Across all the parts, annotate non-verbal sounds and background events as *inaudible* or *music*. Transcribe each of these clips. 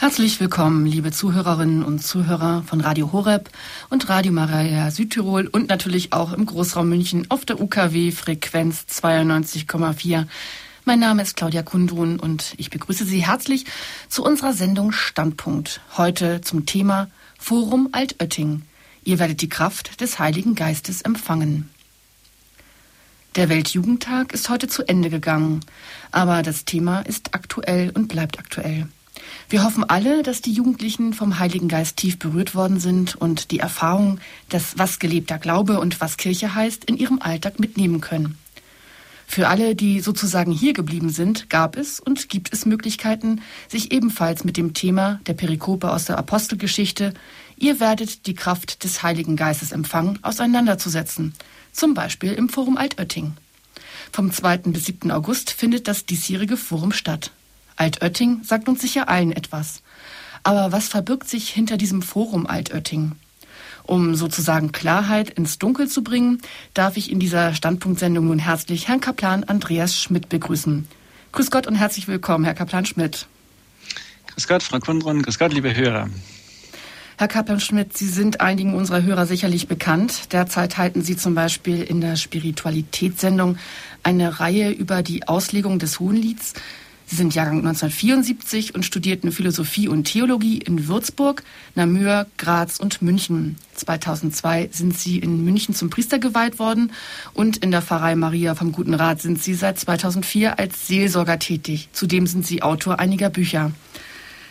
Herzlich willkommen, liebe Zuhörerinnen und Zuhörer von Radio Horeb und Radio Maria Südtirol und natürlich auch im Großraum München auf der UKW Frequenz 92,4. Mein Name ist Claudia Kundrun und ich begrüße Sie herzlich zu unserer Sendung Standpunkt. Heute zum Thema Forum Altötting. Ihr werdet die Kraft des Heiligen Geistes empfangen. Der Weltjugendtag ist heute zu Ende gegangen, aber das Thema ist aktuell und bleibt aktuell. Wir hoffen alle, dass die Jugendlichen vom Heiligen Geist tief berührt worden sind und die Erfahrung, dass was gelebter Glaube und was Kirche heißt, in ihrem Alltag mitnehmen können. Für alle, die sozusagen hier geblieben sind, gab es und gibt es Möglichkeiten, sich ebenfalls mit dem Thema der Perikope aus der Apostelgeschichte Ihr werdet die Kraft des Heiligen Geistes empfangen, auseinanderzusetzen, zum Beispiel im Forum Altötting. Vom 2. bis 7. August findet das diesjährige Forum statt. Altötting sagt uns sicher allen etwas. Aber was verbirgt sich hinter diesem Forum Altötting? Um sozusagen Klarheit ins Dunkel zu bringen, darf ich in dieser Standpunktsendung nun herzlich Herrn Kaplan Andreas Schmidt begrüßen. Grüß Gott und herzlich willkommen, Herr Kaplan Schmidt. Grüß Gott, Frau Kundrun, grüß Gott, liebe Hörer. Herr Kaplan Schmidt, Sie sind einigen unserer Hörer sicherlich bekannt. Derzeit halten Sie zum Beispiel in der Spiritualitätssendung eine Reihe über die Auslegung des Hohenlieds. Sie sind Jahrgang 1974 und studierten Philosophie und Theologie in Würzburg, Namur, Graz und München. 2002 sind Sie in München zum Priester geweiht worden und in der Pfarrei Maria vom Guten Rat sind Sie seit 2004 als Seelsorger tätig. Zudem sind Sie Autor einiger Bücher.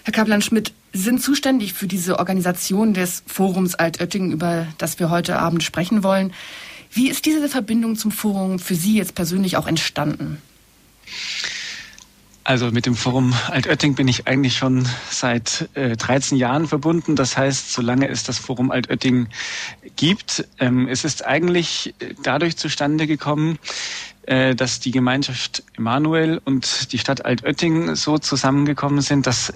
Herr Kaplan-Schmidt, Sie sind zuständig für diese Organisation des Forums Altötting, über das wir heute Abend sprechen wollen. Wie ist diese Verbindung zum Forum für Sie jetzt persönlich auch entstanden? Also mit dem Forum Altötting bin ich eigentlich schon seit äh, 13 Jahren verbunden. Das heißt, solange es das Forum Altötting gibt, ähm, es ist eigentlich dadurch zustande gekommen, äh, dass die Gemeinschaft Emanuel und die Stadt Altötting so zusammengekommen sind, dass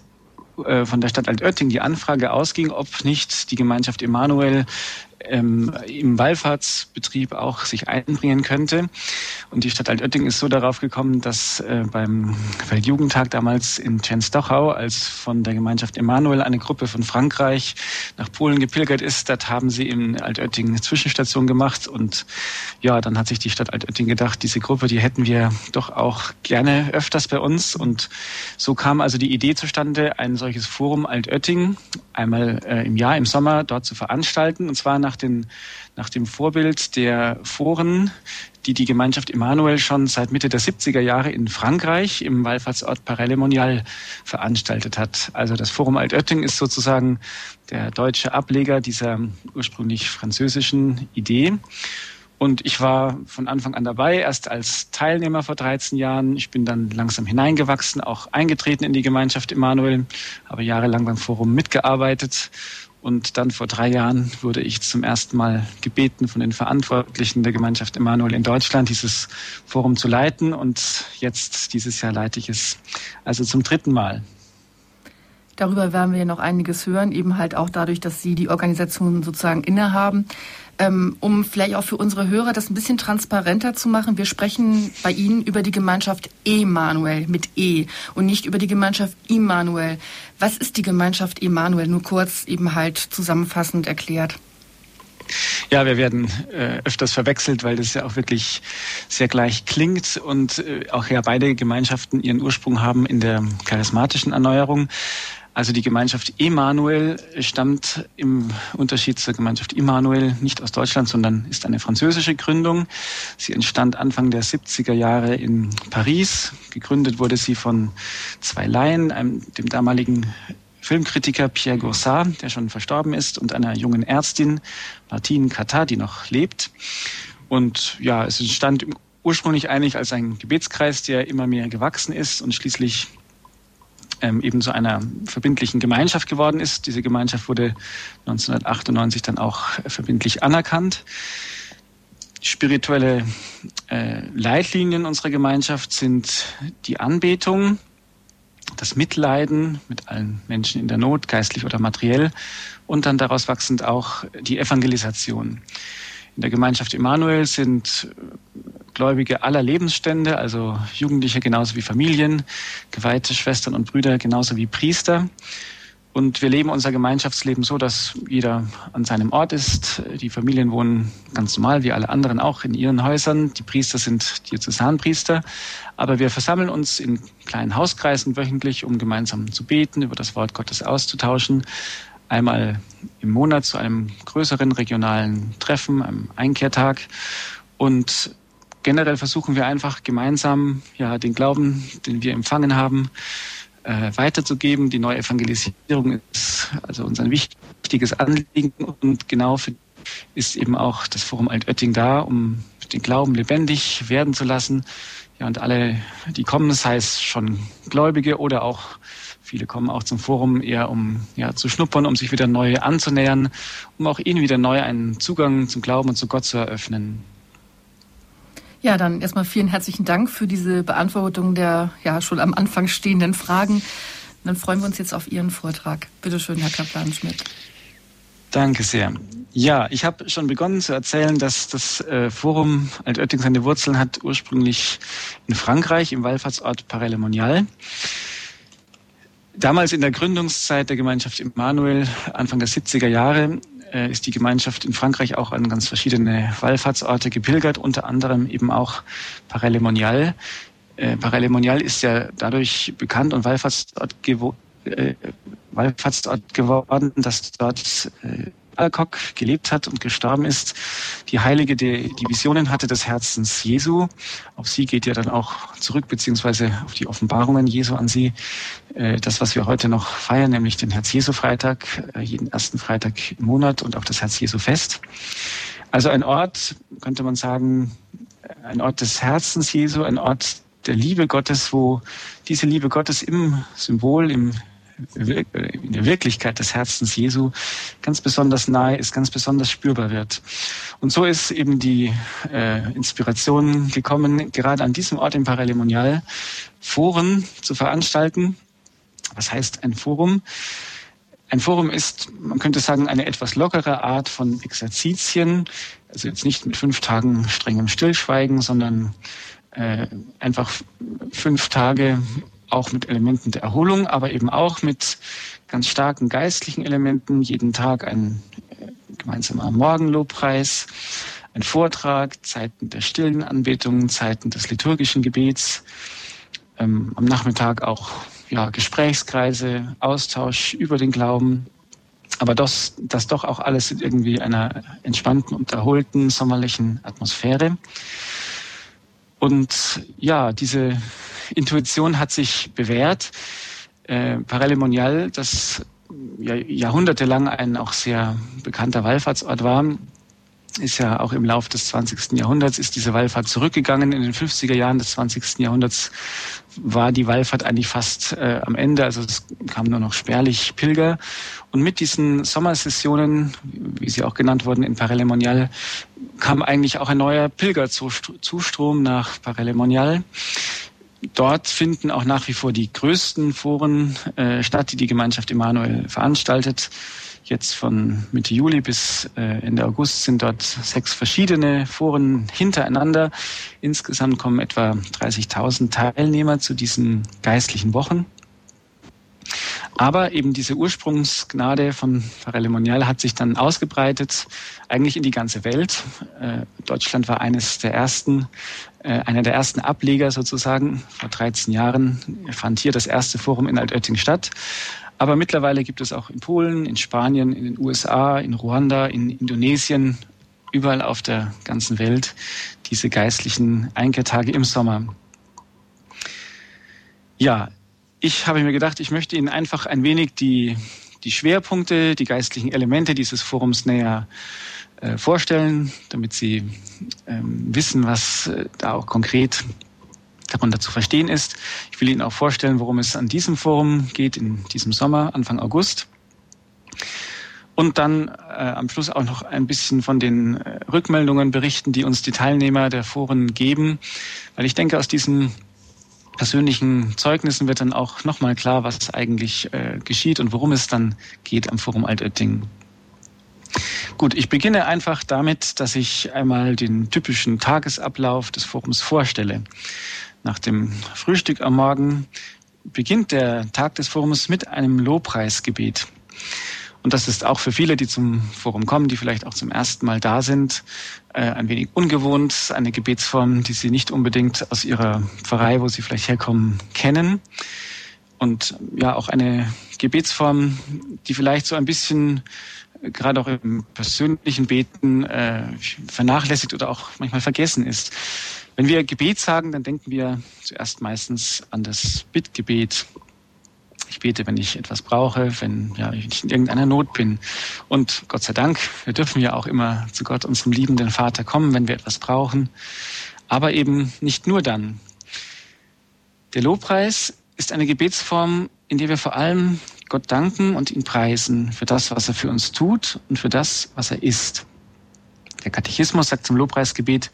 äh, von der Stadt Altötting die Anfrage ausging, ob nicht die Gemeinschaft Emanuel ähm, im Wallfahrtsbetrieb auch sich einbringen könnte. Und die Stadt Altötting ist so darauf gekommen, dass äh, beim Weltjugendtag damals in Częstochow, als von der Gemeinschaft Emanuel eine Gruppe von Frankreich nach Polen gepilgert ist, dort haben sie in Altötting eine Zwischenstation gemacht. Und ja, dann hat sich die Stadt Altötting gedacht, diese Gruppe, die hätten wir doch auch gerne öfters bei uns. Und so kam also die Idee zustande, ein solches Forum Altötting einmal äh, im Jahr, im Sommer, dort zu veranstalten. Und zwar nach, den, nach dem Vorbild der Foren, die die Gemeinschaft Emanuel schon seit Mitte der 70er Jahre in Frankreich im Wallfahrtsort Paray-le-Monial veranstaltet hat. Also das Forum Altötting ist sozusagen der deutsche Ableger dieser ursprünglich französischen Idee. Und ich war von Anfang an dabei, erst als Teilnehmer vor 13 Jahren. Ich bin dann langsam hineingewachsen, auch eingetreten in die Gemeinschaft Emanuel, habe jahrelang beim Forum mitgearbeitet und dann vor drei Jahren wurde ich zum ersten Mal gebeten, von den Verantwortlichen der Gemeinschaft Emanuel in Deutschland dieses Forum zu leiten. Und jetzt, dieses Jahr, leite ich es also zum dritten Mal. Darüber werden wir noch einiges hören, eben halt auch dadurch, dass Sie die Organisation sozusagen innehaben. Ähm, um vielleicht auch für unsere Hörer das ein bisschen transparenter zu machen, wir sprechen bei Ihnen über die Gemeinschaft Emanuel mit E und nicht über die Gemeinschaft Immanuel. Was ist die Gemeinschaft Emanuel? Nur kurz eben halt zusammenfassend erklärt. Ja, wir werden äh, öfters verwechselt, weil das ja auch wirklich sehr gleich klingt und äh, auch ja beide Gemeinschaften ihren Ursprung haben in der charismatischen Erneuerung. Also die Gemeinschaft Emanuel stammt im Unterschied zur Gemeinschaft Immanuel nicht aus Deutschland, sondern ist eine französische Gründung. Sie entstand Anfang der 70er Jahre in Paris. Gegründet wurde sie von zwei Laien, einem, dem damaligen Filmkritiker Pierre Goursat, der schon verstorben ist, und einer jungen Ärztin, Martine Catat, die noch lebt. Und ja, es entstand ursprünglich eigentlich als ein Gebetskreis, der immer mehr gewachsen ist und schließlich ähm, eben zu einer verbindlichen Gemeinschaft geworden ist. Diese Gemeinschaft wurde 1998 dann auch verbindlich anerkannt. Spirituelle äh, Leitlinien unserer Gemeinschaft sind die Anbetung, das Mitleiden mit allen Menschen in der Not, geistlich oder materiell, und dann daraus wachsend auch die Evangelisation. In der Gemeinschaft Emanuel sind Gläubige aller Lebensstände, also Jugendliche genauso wie Familien, geweihte Schwestern und Brüder genauso wie Priester. Und wir leben unser Gemeinschaftsleben so, dass jeder an seinem Ort ist. Die Familien wohnen ganz normal, wie alle anderen auch, in ihren Häusern. Die Priester sind Diözesanpriester. Aber wir versammeln uns in kleinen Hauskreisen wöchentlich, um gemeinsam zu beten, über das Wort Gottes auszutauschen. Einmal im Monat zu einem größeren regionalen Treffen, einem Einkehrtag. Und generell versuchen wir einfach gemeinsam ja, den Glauben, den wir empfangen haben, äh, weiterzugeben. Die neue Evangelisierung ist also uns ein wichtiges Anliegen und genau für ist eben auch das Forum Altötting da, um den Glauben lebendig werden zu lassen. Ja, und alle, die kommen, sei es schon Gläubige oder auch viele kommen auch zum Forum eher um ja, zu schnuppern, um sich wieder neu anzunähern, um auch ihnen wieder neu einen Zugang zum Glauben und zu Gott zu eröffnen. Ja, dann erstmal vielen herzlichen Dank für diese Beantwortung der ja schon am Anfang stehenden Fragen. dann freuen wir uns jetzt auf Ihren Vortrag. Bitte schön, Herr Kaplan-Schmidt. Danke sehr. Ja, ich habe schon begonnen zu erzählen, dass das äh, Forum Altötting seine Wurzeln hat ursprünglich in Frankreich im Wallfahrtsort Paray-le-Monial. Damals in der Gründungszeit der Gemeinschaft Immanuel, Anfang der 70er Jahre, äh, ist die Gemeinschaft in Frankreich auch an ganz verschiedene Wallfahrtsorte gepilgert, unter anderem eben auch Paray-le-Monial. Äh, Paray-le-Monial ist ja dadurch bekannt und Wallfahrtsort, gewo äh, Wallfahrtsort geworden, dass dort äh, Alcock gelebt hat und gestorben ist. Die Heilige, die, die Visionen hatte des Herzens Jesu. Auf sie geht ja dann auch zurück, beziehungsweise auf die Offenbarungen Jesu an sie. Äh, das, was wir heute noch feiern, nämlich den Herz-Jesu-Freitag, äh, jeden ersten Freitag im Monat und auch das Herz-Jesu-Fest. Also ein Ort, könnte man sagen, ein Ort des Herzens Jesu, ein Ort der Liebe Gottes, wo diese Liebe Gottes im Symbol, im Wirklichkeit des Herzens Jesu ganz besonders nahe ist, ganz besonders spürbar wird. Und so ist eben die äh, Inspiration gekommen, gerade an diesem Ort im Paralemonial Foren zu veranstalten. Was heißt ein Forum? Ein Forum ist, man könnte sagen, eine etwas lockere Art von Exerzitien. Also jetzt nicht mit fünf Tagen strengem Stillschweigen, sondern äh, einfach fünf Tage auch mit Elementen der Erholung, aber eben auch mit ganz starken geistlichen Elementen. Jeden Tag ein äh, gemeinsamer Morgenlobpreis, ein Vortrag, Zeiten der stillen Anbetung, Zeiten des liturgischen Gebets. Ähm, am Nachmittag auch ja, Gesprächskreise, Austausch über den Glauben. Aber das, das doch auch alles in irgendwie einer entspannten und erholten sommerlichen Atmosphäre. Und ja, diese Intuition hat sich bewährt. Äh, Parelemonial, das ja, jahrhundertelang ein auch sehr bekannter Wallfahrtsort war, ist ja auch im Lauf des 20. Jahrhunderts ist diese Wallfahrt zurückgegangen. In den 50er Jahren des 20. Jahrhunderts war die Wallfahrt eigentlich fast äh, am Ende. Also es kamen nur noch spärlich Pilger. Und mit diesen Sommersessionen, wie sie auch genannt wurden in Parelemonial, kam eigentlich auch ein neuer Pilgerzustrom nach Parelemonial. Dort finden auch nach wie vor die größten Foren äh, statt, die die Gemeinschaft Emanuel veranstaltet. Jetzt von Mitte Juli bis äh, Ende August sind dort sechs verschiedene Foren hintereinander. Insgesamt kommen etwa 30.000 Teilnehmer zu diesen geistlichen Wochen. Aber eben diese Ursprungsgnade von Pfarrer Monial hat sich dann ausgebreitet, eigentlich in die ganze Welt. Äh, Deutschland war eines der ersten, äh, einer der ersten Ableger sozusagen. Vor 13 Jahren fand hier das erste Forum in Altötting statt. Aber mittlerweile gibt es auch in Polen, in Spanien, in den USA, in Ruanda, in Indonesien, überall auf der ganzen Welt diese geistlichen Einkehrtage im Sommer. Ja, ich habe mir gedacht, ich möchte Ihnen einfach ein wenig die, die Schwerpunkte, die geistlichen Elemente dieses Forums näher äh, vorstellen, damit Sie ähm, wissen, was äh, da auch konkret darunter zu verstehen ist. Ich will Ihnen auch vorstellen, worum es an diesem Forum geht in diesem Sommer, Anfang August. Und dann äh, am Schluss auch noch ein bisschen von den äh, Rückmeldungen berichten, die uns die Teilnehmer der Foren geben, weil ich denke, aus diesen persönlichen Zeugnissen wird dann auch nochmal klar, was eigentlich äh, geschieht und worum es dann geht am Forum Altötting. Gut, ich beginne einfach damit, dass ich einmal den typischen Tagesablauf des Forums vorstelle. Nach dem Frühstück am Morgen beginnt der Tag des Forums mit einem Lobpreisgebet. Und das ist auch für viele, die zum Forum kommen, die vielleicht auch zum ersten Mal da sind, äh, ein wenig ungewohnt, eine Gebetsform, die sie nicht unbedingt aus ihrer Pfarrei, wo sie vielleicht herkommen, kennen. Und ja, auch eine Gebetsform, die vielleicht so ein bisschen äh, gerade auch im persönlichen Beten äh, vernachlässigt oder auch manchmal vergessen ist. Wenn wir Gebet sagen, dann denken wir zuerst meistens an das Bittgebet. Ich bete, wenn ich etwas brauche, wenn ja, ich in irgendeiner Not bin. Und Gott sei Dank, wir dürfen ja auch immer zu Gott, unserem liebenden Vater, kommen, wenn wir etwas brauchen. Aber eben nicht nur dann. Der Lobpreis ist eine Gebetsform, in der wir vor allem Gott danken und ihn preisen für das, was er für uns tut und für das, was er ist. Der Katechismus sagt zum Lobpreisgebet,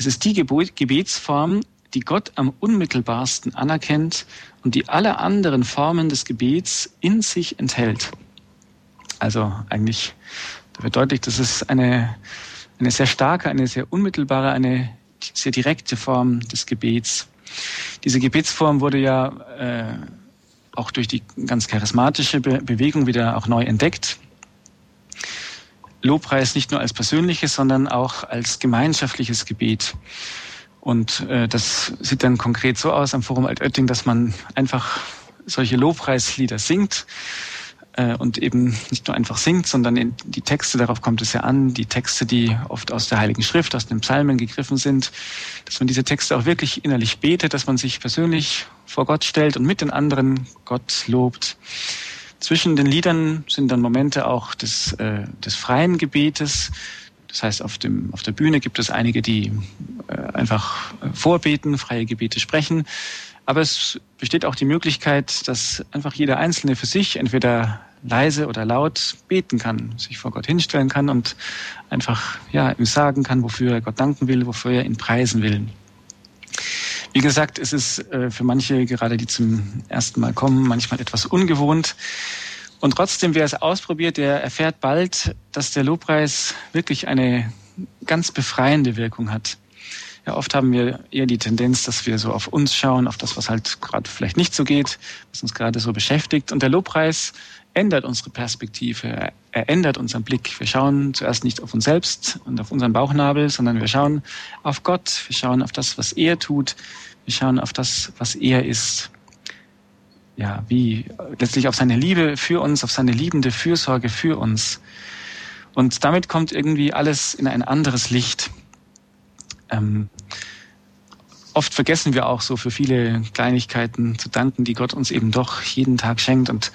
es ist die Gebetsform, die Gott am unmittelbarsten anerkennt und die alle anderen Formen des Gebets in sich enthält. Also eigentlich da wird deutlich, dass es eine, eine sehr starke, eine sehr unmittelbare, eine sehr direkte Form des Gebets. Diese Gebetsform wurde ja äh, auch durch die ganz charismatische Be Bewegung wieder auch neu entdeckt. Lobpreis nicht nur als persönliches, sondern auch als gemeinschaftliches Gebet. Und äh, das sieht dann konkret so aus am Forum Altötting, dass man einfach solche Lobpreislieder singt äh, und eben nicht nur einfach singt, sondern in die Texte, darauf kommt es ja an, die Texte, die oft aus der Heiligen Schrift, aus den Psalmen gegriffen sind, dass man diese Texte auch wirklich innerlich betet, dass man sich persönlich vor Gott stellt und mit den anderen Gott lobt. Zwischen den Liedern sind dann Momente auch des, äh, des freien Gebetes, das heißt, auf, dem, auf der Bühne gibt es einige, die äh, einfach äh, vorbeten, freie Gebete sprechen. Aber es besteht auch die Möglichkeit, dass einfach jeder Einzelne für sich entweder leise oder laut beten kann, sich vor Gott hinstellen kann und einfach ja, ihm sagen kann, wofür er Gott danken will, wofür er ihn preisen will. Wie gesagt, es ist äh, für manche, gerade die zum ersten Mal kommen, manchmal etwas ungewohnt. Und trotzdem, wer es ausprobiert, der erfährt bald, dass der Lobpreis wirklich eine ganz befreiende Wirkung hat. Ja, oft haben wir eher die Tendenz, dass wir so auf uns schauen, auf das, was halt gerade vielleicht nicht so geht, was uns gerade so beschäftigt. Und der Lobpreis ändert unsere Perspektive, er ändert unseren Blick. Wir schauen zuerst nicht auf uns selbst und auf unseren Bauchnabel, sondern wir schauen auf Gott, wir schauen auf das, was er tut, wir schauen auf das, was er ist ja, wie letztlich auf seine Liebe für uns, auf seine liebende Fürsorge für uns. Und damit kommt irgendwie alles in ein anderes Licht. Ähm, oft vergessen wir auch so für viele Kleinigkeiten zu danken, die Gott uns eben doch jeden Tag schenkt und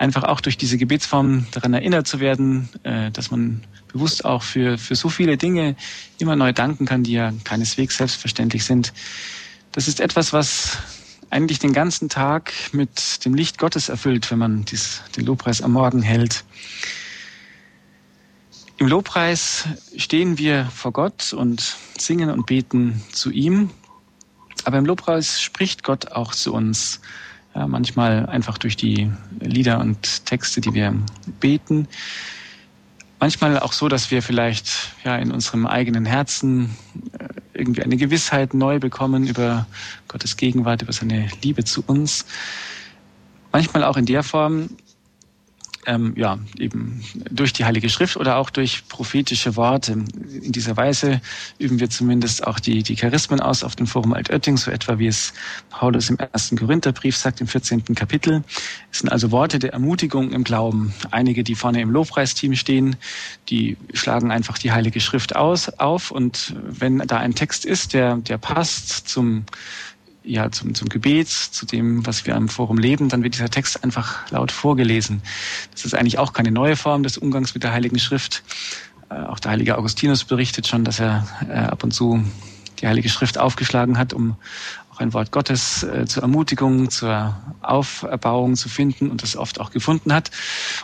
einfach auch durch diese Gebetsform daran erinnert zu werden, äh, dass man bewusst auch für, für so viele Dinge immer neu danken kann, die ja keineswegs selbstverständlich sind. Das ist etwas, was eigentlich den ganzen Tag mit dem Licht Gottes erfüllt, wenn man dies, den Lobpreis am Morgen hält. Im Lobpreis stehen wir vor Gott und singen und beten zu ihm. Aber im Lobpreis spricht Gott auch zu uns. Ja, manchmal einfach durch die Lieder und Texte, die wir beten. Manchmal auch so, dass wir vielleicht ja in unserem eigenen Herzen äh, irgendwie eine Gewissheit neu bekommen über Gottes Gegenwart, über seine Liebe zu uns. Manchmal auch in der Form, ähm, ja, eben durch die Heilige Schrift oder auch durch prophetische Worte. In dieser Weise üben wir zumindest auch die, die Charismen aus auf dem Forum Altötting, so etwa wie es Paulus im ersten Korintherbrief sagt, im 14. Kapitel. Es sind also Worte der Ermutigung im Glauben. Einige, die vorne im Lobpreisteam stehen, die schlagen einfach die Heilige Schrift aus, auf und wenn da ein Text ist, der, der passt zum ja, zum, zum Gebet, zu dem, was wir am Forum leben, dann wird dieser Text einfach laut vorgelesen. Das ist eigentlich auch keine neue Form des Umgangs mit der Heiligen Schrift. Äh, auch der heilige Augustinus berichtet schon, dass er äh, ab und zu die Heilige Schrift aufgeschlagen hat, um ein Wort Gottes äh, zur Ermutigung, zur Auferbauung zu finden und das oft auch gefunden hat.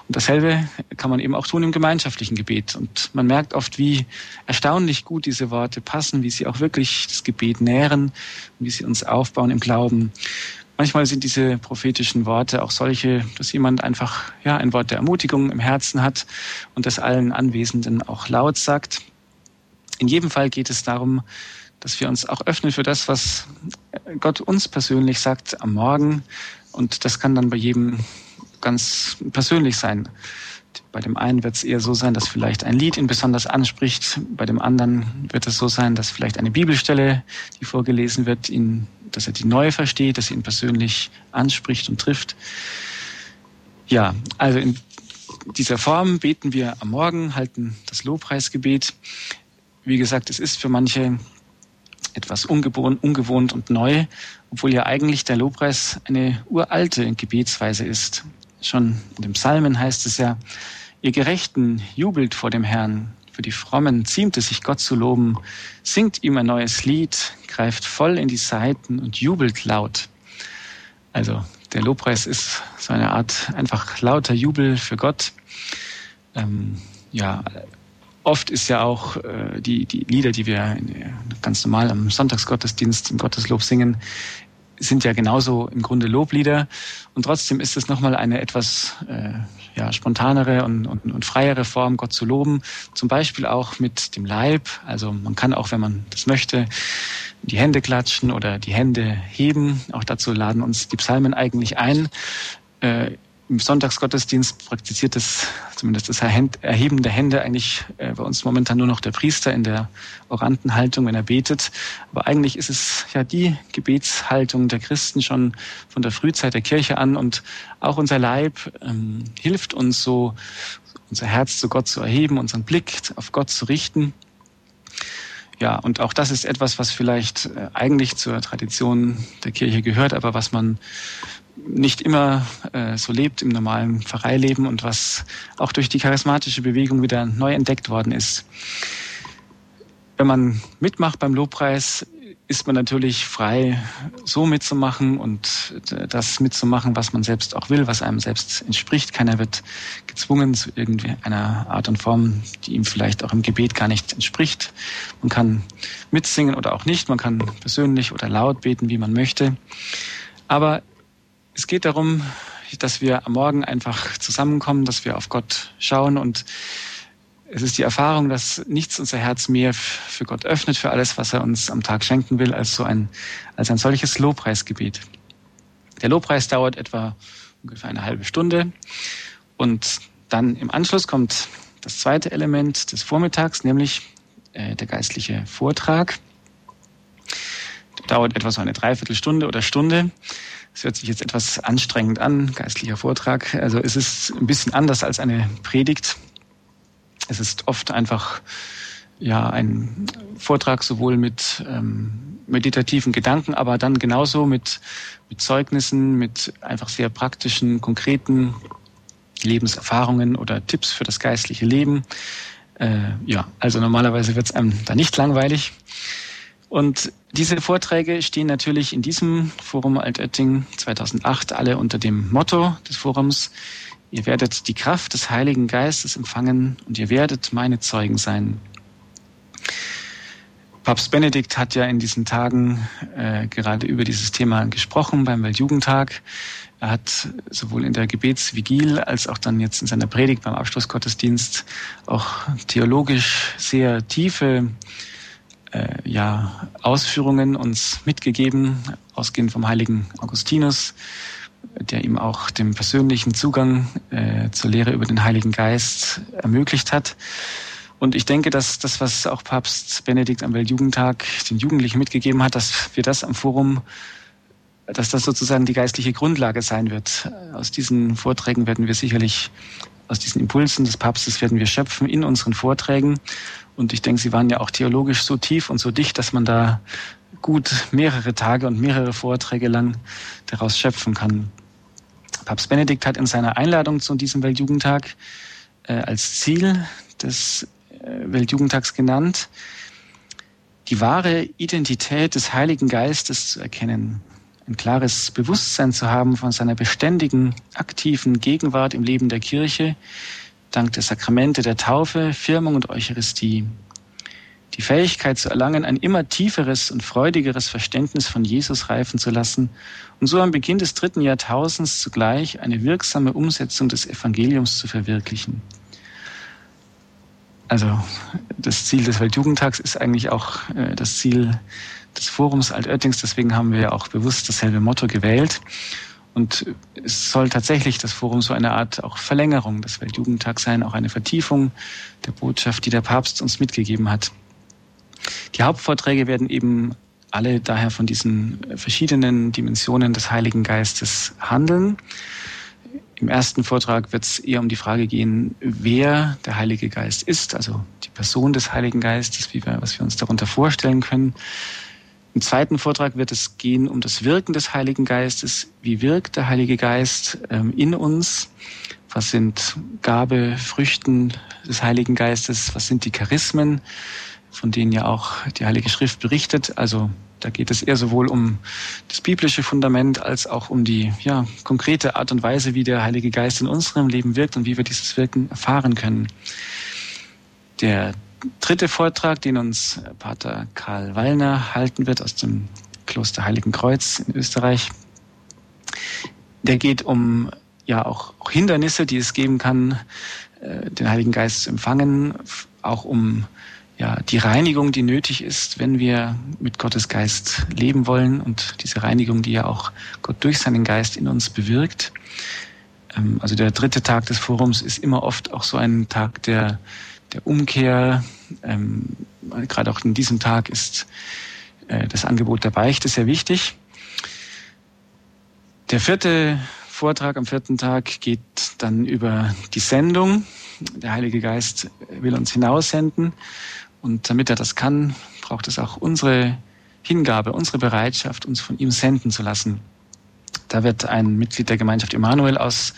Und dasselbe kann man eben auch tun im gemeinschaftlichen Gebet. Und man merkt oft, wie erstaunlich gut diese Worte passen, wie sie auch wirklich das Gebet nähren, wie sie uns aufbauen im Glauben. Manchmal sind diese prophetischen Worte auch solche, dass jemand einfach ja ein Wort der Ermutigung im Herzen hat und das allen Anwesenden auch laut sagt. In jedem Fall geht es darum, dass wir uns auch öffnen für das, was Gott uns persönlich sagt am Morgen. Und das kann dann bei jedem ganz persönlich sein. Bei dem einen wird es eher so sein, dass vielleicht ein Lied ihn besonders anspricht. Bei dem anderen wird es so sein, dass vielleicht eine Bibelstelle, die vorgelesen wird, ihn, dass er die neu versteht, dass sie ihn persönlich anspricht und trifft. Ja, also in dieser Form beten wir am Morgen, halten das Lobpreisgebet. Wie gesagt, es ist für manche etwas ungewohnt, ungewohnt und neu, obwohl ja eigentlich der Lobpreis eine uralte Gebetsweise ist. Schon in den Psalmen heißt es ja, ihr Gerechten jubelt vor dem Herrn, für die Frommen ziemt es sich Gott zu loben, singt ihm ein neues Lied, greift voll in die Saiten und jubelt laut. Also der Lobpreis ist so eine Art einfach lauter Jubel für Gott. Ähm, ja, oft ist ja auch äh, die, die Lieder, die wir ganz normal am Sonntagsgottesdienst im Gotteslob singen, sind ja genauso im Grunde Loblieder. Und trotzdem ist es nochmal eine etwas äh, ja, spontanere und, und, und freiere Form, Gott zu loben. Zum Beispiel auch mit dem Leib. Also man kann auch, wenn man das möchte, die Hände klatschen oder die Hände heben. Auch dazu laden uns die Psalmen eigentlich ein. Äh, im Sonntagsgottesdienst praktiziert das, zumindest das Erheben der Hände eigentlich äh, bei uns momentan nur noch der Priester in der Orantenhaltung, wenn er betet. Aber eigentlich ist es ja die Gebetshaltung der Christen schon von der Frühzeit der Kirche an und auch unser Leib ähm, hilft uns so, unser Herz zu Gott zu erheben, unseren Blick auf Gott zu richten. Ja, und auch das ist etwas, was vielleicht äh, eigentlich zur Tradition der Kirche gehört, aber was man nicht immer äh, so lebt im normalen Pfarreileben und was auch durch die charismatische Bewegung wieder neu entdeckt worden ist. Wenn man mitmacht beim Lobpreis, ist man natürlich frei, so mitzumachen und das mitzumachen, was man selbst auch will, was einem selbst entspricht. Keiner wird gezwungen zu irgendwie einer Art und Form, die ihm vielleicht auch im Gebet gar nicht entspricht. Man kann mitsingen oder auch nicht. Man kann persönlich oder laut beten, wie man möchte. Aber es geht darum, dass wir am Morgen einfach zusammenkommen, dass wir auf Gott schauen und es ist die Erfahrung, dass nichts unser Herz mehr für Gott öffnet, für alles, was er uns am Tag schenken will, als so ein, als ein solches Lobpreisgebet. Der Lobpreis dauert etwa ungefähr eine halbe Stunde und dann im Anschluss kommt das zweite Element des Vormittags, nämlich äh, der geistliche Vortrag. Der dauert etwa so eine Dreiviertelstunde oder Stunde. Es hört sich jetzt etwas anstrengend an, geistlicher Vortrag. Also es ist ein bisschen anders als eine Predigt. Es ist oft einfach ja ein Vortrag sowohl mit ähm, meditativen Gedanken, aber dann genauso mit, mit Zeugnissen, mit einfach sehr praktischen, konkreten Lebenserfahrungen oder Tipps für das geistliche Leben. Äh, ja, also normalerweise wird es einem da nicht langweilig. Und diese Vorträge stehen natürlich in diesem Forum Altötting 2008 alle unter dem Motto des Forums, ihr werdet die Kraft des Heiligen Geistes empfangen und ihr werdet meine Zeugen sein. Papst Benedikt hat ja in diesen Tagen äh, gerade über dieses Thema gesprochen beim Weltjugendtag. Er hat sowohl in der Gebetsvigil als auch dann jetzt in seiner Predigt beim Abschlussgottesdienst auch theologisch sehr tiefe äh, ja, Ausführungen uns mitgegeben, ausgehend vom heiligen Augustinus, der ihm auch den persönlichen Zugang äh, zur Lehre über den Heiligen Geist ermöglicht hat. Und ich denke, dass das, was auch Papst Benedikt am Weltjugendtag den Jugendlichen mitgegeben hat, dass wir das am Forum, dass das sozusagen die geistliche Grundlage sein wird. Aus diesen Vorträgen werden wir sicherlich, aus diesen Impulsen des Papstes werden wir schöpfen in unseren Vorträgen. Und ich denke, sie waren ja auch theologisch so tief und so dicht, dass man da gut mehrere Tage und mehrere Vorträge lang daraus schöpfen kann. Papst Benedikt hat in seiner Einladung zu diesem Weltjugendtag äh, als Ziel des äh, Weltjugendtags genannt, die wahre Identität des Heiligen Geistes zu erkennen, ein klares Bewusstsein zu haben von seiner beständigen, aktiven Gegenwart im Leben der Kirche, dank der Sakramente der Taufe, Firmung und Eucharistie. Die Fähigkeit zu erlangen, ein immer tieferes und freudigeres Verständnis von Jesus reifen zu lassen und so am Beginn des dritten Jahrtausends zugleich eine wirksame Umsetzung des Evangeliums zu verwirklichen. Also das Ziel des Weltjugendtags ist eigentlich auch äh, das Ziel des Forums Altöttings. Deswegen haben wir auch bewusst dasselbe Motto gewählt. Und es soll tatsächlich das Forum so eine Art auch Verlängerung des Weltjugendtags sein, auch eine Vertiefung der Botschaft, die der Papst uns mitgegeben hat. Die Hauptvorträge werden eben alle daher von diesen verschiedenen Dimensionen des Heiligen Geistes handeln. Im ersten Vortrag wird es eher um die Frage gehen, wer der Heilige Geist ist, also die Person des Heiligen Geistes, wie wir, was wir uns darunter vorstellen können. Im zweiten Vortrag wird es gehen um das Wirken des Heiligen Geistes. Wie wirkt der Heilige Geist ähm, in uns? Was sind Gabe, Früchten des Heiligen Geistes? Was sind die Charismen, von denen ja auch die Heilige Schrift berichtet? Also da geht es eher sowohl um das biblische Fundament als auch um die ja, konkrete Art und Weise, wie der Heilige Geist in unserem Leben wirkt und wie wir dieses Wirken erfahren können. Der dritte Vortrag, den uns Pater Karl Wallner halten wird aus dem Kloster Heiligen Kreuz in Österreich, der geht um ja auch, auch Hindernisse, die es geben kann, äh, den Heiligen Geist zu empfangen, auch um ja, die Reinigung, die nötig ist, wenn wir mit Gottes Geist leben wollen und diese Reinigung, die ja auch Gott durch seinen Geist in uns bewirkt. Ähm, also der dritte Tag des Forums ist immer oft auch so ein Tag der, der Umkehr. Ähm, gerade auch in diesem Tag ist äh, das Angebot der Beichte sehr wichtig. Der vierte Vortrag am vierten Tag geht dann über die Sendung. Der Heilige Geist will uns hinaussenden und damit er das kann, braucht es auch unsere Hingabe, unsere Bereitschaft, uns von ihm senden zu lassen. Da wird ein Mitglied der Gemeinschaft Emanuel aus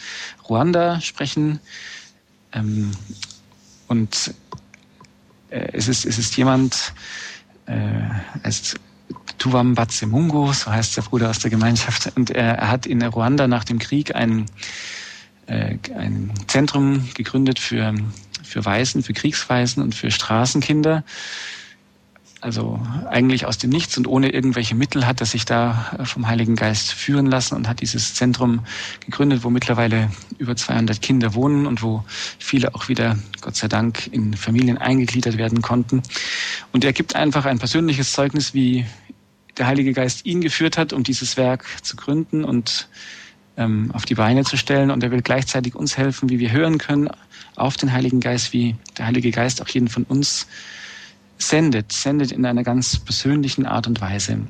Ruanda sprechen. Ähm, und äh, es, ist, es ist jemand, äh, ist Tuvam Batsemungo, so heißt der Bruder aus der Gemeinschaft. Und er, er hat in Ruanda nach dem Krieg ein, äh, ein Zentrum gegründet für für Waisen, für Kriegswaisen und für Straßenkinder. Also eigentlich aus dem Nichts und ohne irgendwelche Mittel hat er sich da vom Heiligen Geist führen lassen und hat dieses Zentrum gegründet, wo mittlerweile über 200 Kinder wohnen und wo viele auch wieder, Gott sei Dank, in Familien eingegliedert werden konnten. Und er gibt einfach ein persönliches Zeugnis, wie der Heilige Geist ihn geführt hat, um dieses Werk zu gründen und ähm, auf die Beine zu stellen. Und er will gleichzeitig uns helfen, wie wir hören können auf den Heiligen Geist, wie der Heilige Geist auch jeden von uns sendet, sendet in einer ganz persönlichen Art und Weise.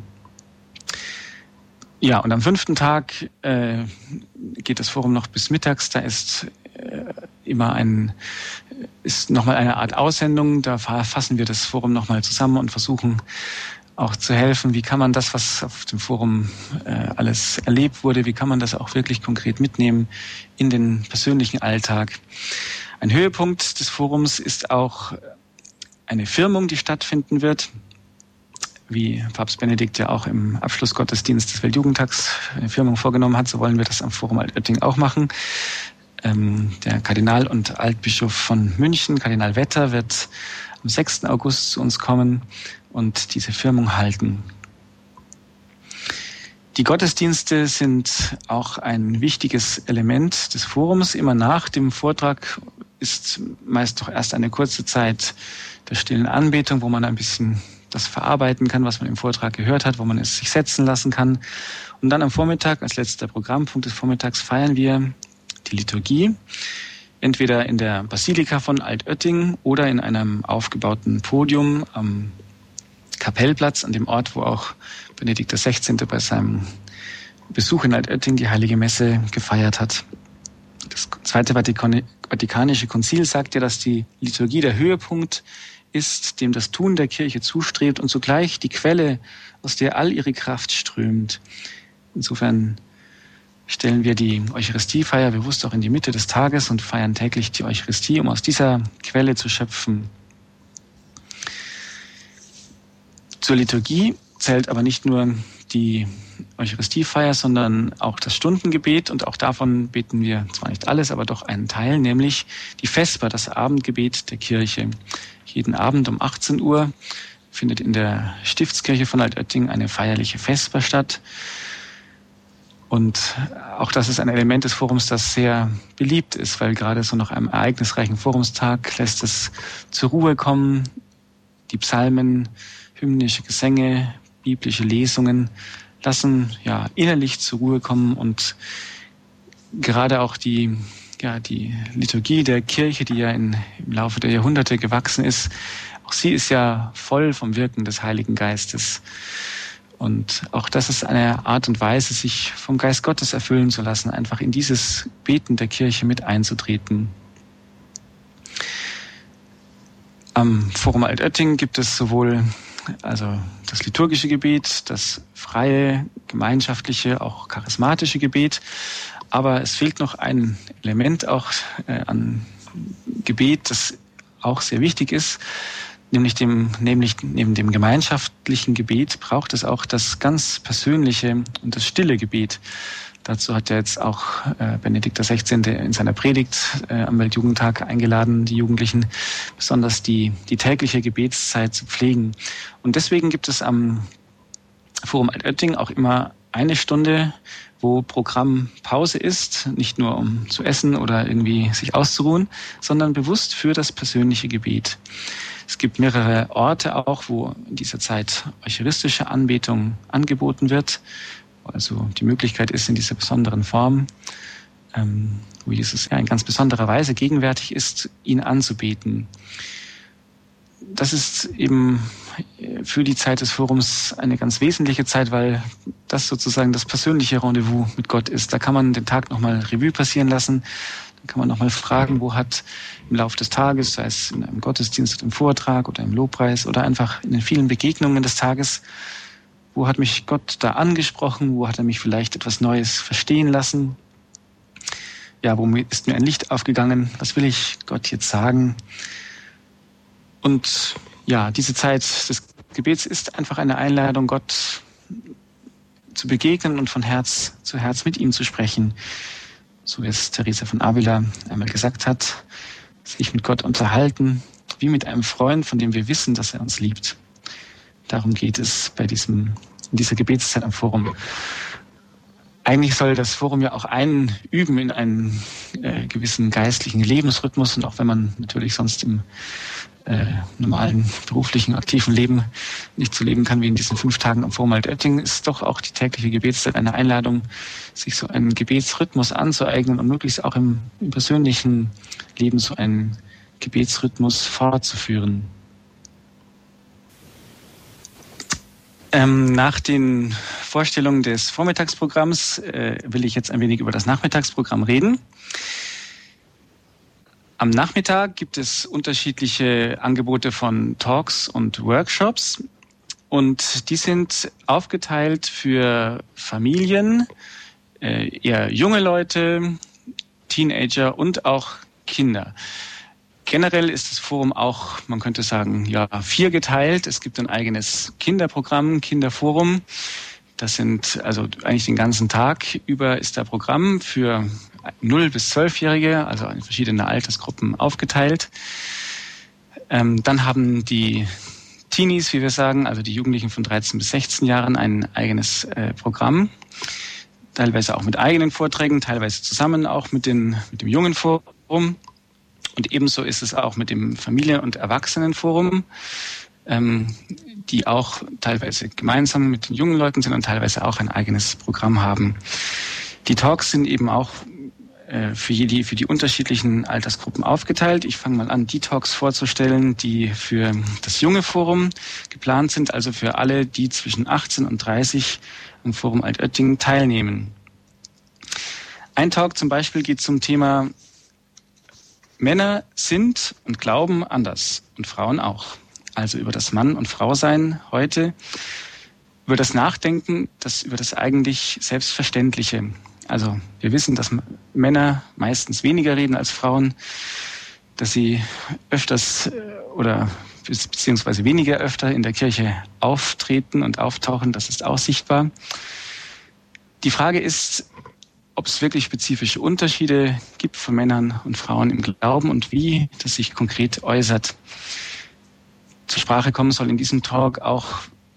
Ja, und am fünften Tag äh, geht das Forum noch bis mittags. Da ist äh, immer ein, ist nochmal eine Art Aussendung. Da fassen wir das Forum nochmal zusammen und versuchen auch zu helfen, wie kann man das, was auf dem Forum äh, alles erlebt wurde, wie kann man das auch wirklich konkret mitnehmen in den persönlichen Alltag. Ein Höhepunkt des Forums ist auch eine Firmung, die stattfinden wird, wie Papst Benedikt ja auch im Abschlussgottesdienst des Weltjugendtags eine Firmung vorgenommen hat, so wollen wir das am Forum Altötting auch machen. Ähm, der Kardinal und Altbischof von München, Kardinal Wetter, wird am 6. August zu uns kommen und diese Firmung halten. Die Gottesdienste sind auch ein wichtiges Element des Forums. Immer nach dem Vortrag ist meist doch erst eine kurze Zeit der stillen Anbetung, wo man ein bisschen das verarbeiten kann, was man im Vortrag gehört hat, wo man es sich setzen lassen kann. Und dann am Vormittag, als letzter Programmpunkt des Vormittags, feiern wir die Liturgie. Entweder in der Basilika von Altötting oder in einem aufgebauten Podium am Kapellplatz, an dem Ort, wo auch Benedikt XVI. bei seinem Besuch in Altötting die Heilige Messe gefeiert hat. Das Zweite Vatikanische Konzil sagt ja, dass die Liturgie der Höhepunkt ist, dem das Tun der Kirche zustrebt und zugleich die Quelle, aus der all ihre Kraft strömt. Insofern stellen wir die Eucharistiefeier bewusst auch in die Mitte des Tages und feiern täglich die Eucharistie, um aus dieser Quelle zu schöpfen. Zur Liturgie zählt aber nicht nur die Eucharistiefeier, sondern auch das Stundengebet. Und auch davon beten wir zwar nicht alles, aber doch einen Teil, nämlich die Vesper, das Abendgebet der Kirche. Jeden Abend um 18 Uhr findet in der Stiftskirche von Altötting eine feierliche Vesper statt. Und auch das ist ein Element des Forums, das sehr beliebt ist, weil gerade so nach einem ereignisreichen Forumstag lässt es zur Ruhe kommen. Die Psalmen, hymnische Gesänge, biblische Lesungen lassen ja innerlich zur Ruhe kommen und gerade auch die ja die Liturgie der Kirche, die ja in, im Laufe der Jahrhunderte gewachsen ist, auch sie ist ja voll vom Wirken des Heiligen Geistes. Und auch das ist eine Art und Weise, sich vom Geist Gottes erfüllen zu lassen, einfach in dieses Beten der Kirche mit einzutreten. Am Forum Altötting gibt es sowohl also das liturgische Gebet, das freie, gemeinschaftliche, auch charismatische Gebet. Aber es fehlt noch ein Element auch äh, an Gebet, das auch sehr wichtig ist nämlich dem, nämlich neben dem gemeinschaftlichen Gebet braucht es auch das ganz persönliche und das stille Gebet. Dazu hat ja jetzt auch äh, Benedikt XVI. in seiner Predigt äh, am Weltjugendtag eingeladen, die Jugendlichen besonders die, die tägliche Gebetszeit zu pflegen. Und deswegen gibt es am Forum Altötting auch immer eine Stunde, wo Programmpause ist, nicht nur um zu essen oder irgendwie sich auszuruhen, sondern bewusst für das persönliche Gebet. Es gibt mehrere Orte auch, wo in dieser Zeit eucharistische Anbetung angeboten wird. Also die Möglichkeit ist in dieser besonderen Form, ähm, wo Jesus ja in ganz besonderer Weise gegenwärtig ist, ihn anzubeten. Das ist eben für die Zeit des Forums eine ganz wesentliche Zeit, weil das sozusagen das persönliche Rendezvous mit Gott ist. Da kann man den Tag nochmal Revue passieren lassen. Da kann man nochmal fragen, wo hat im Laufe des Tages, sei es in einem Gottesdienst, im Vortrag oder im Lobpreis oder einfach in den vielen Begegnungen des Tages, wo hat mich Gott da angesprochen, wo hat er mich vielleicht etwas Neues verstehen lassen, ja, wo ist mir ein Licht aufgegangen, was will ich Gott jetzt sagen? Und ja, diese Zeit des Gebets ist einfach eine Einladung, Gott zu begegnen und von Herz zu Herz mit ihm zu sprechen. So wie es Teresa von Avila einmal gesagt hat, sich mit Gott unterhalten, wie mit einem Freund, von dem wir wissen, dass er uns liebt. Darum geht es bei diesem, in dieser Gebetszeit am Forum. Eigentlich soll das Forum ja auch einüben in einen äh, gewissen geistlichen Lebensrhythmus und auch wenn man natürlich sonst im äh, normalen beruflichen, aktiven Leben nicht so leben kann wie in diesen fünf Tagen am Forum Altötting, ist doch auch die tägliche Gebetszeit eine Einladung, sich so einen Gebetsrhythmus anzueignen und möglichst auch im, im persönlichen Leben so einen Gebetsrhythmus fortzuführen. Ähm, nach den Vorstellungen des Vormittagsprogramms äh, will ich jetzt ein wenig über das Nachmittagsprogramm reden. Am Nachmittag gibt es unterschiedliche Angebote von Talks und Workshops und die sind aufgeteilt für Familien, äh, eher junge Leute, Teenager und auch Kinder. Generell ist das Forum auch, man könnte sagen, ja, vier geteilt. Es gibt ein eigenes Kinderprogramm, Kinderforum. Das sind also eigentlich den ganzen Tag über ist da Programm für 0 bis 12-Jährige, also in verschiedene Altersgruppen aufgeteilt. Ähm, dann haben die Teenies, wie wir sagen, also die Jugendlichen von 13 bis 16 Jahren, ein eigenes äh, Programm. Teilweise auch mit eigenen Vorträgen, teilweise zusammen auch mit, den, mit dem jungen Forum. Und ebenso ist es auch mit dem Familien- und Erwachsenenforum, ähm, die auch teilweise gemeinsam mit den jungen Leuten sind und teilweise auch ein eigenes Programm haben. Die Talks sind eben auch äh, für die, für die unterschiedlichen Altersgruppen aufgeteilt. Ich fange mal an, die Talks vorzustellen, die für das junge Forum geplant sind, also für alle, die zwischen 18 und 30 am Forum Altötting teilnehmen. Ein Talk zum Beispiel geht zum Thema Männer sind und glauben anders und Frauen auch. Also über das Mann und Frau sein heute, über das Nachdenken, das über das eigentlich Selbstverständliche. Also wir wissen, dass Männer meistens weniger reden als Frauen, dass sie öfters äh, oder beziehungsweise weniger öfter in der Kirche auftreten und auftauchen. Das ist auch sichtbar. Die Frage ist, ob es wirklich spezifische Unterschiede gibt von Männern und Frauen im Glauben und wie das sich konkret äußert. Zur Sprache kommen soll in diesem Talk auch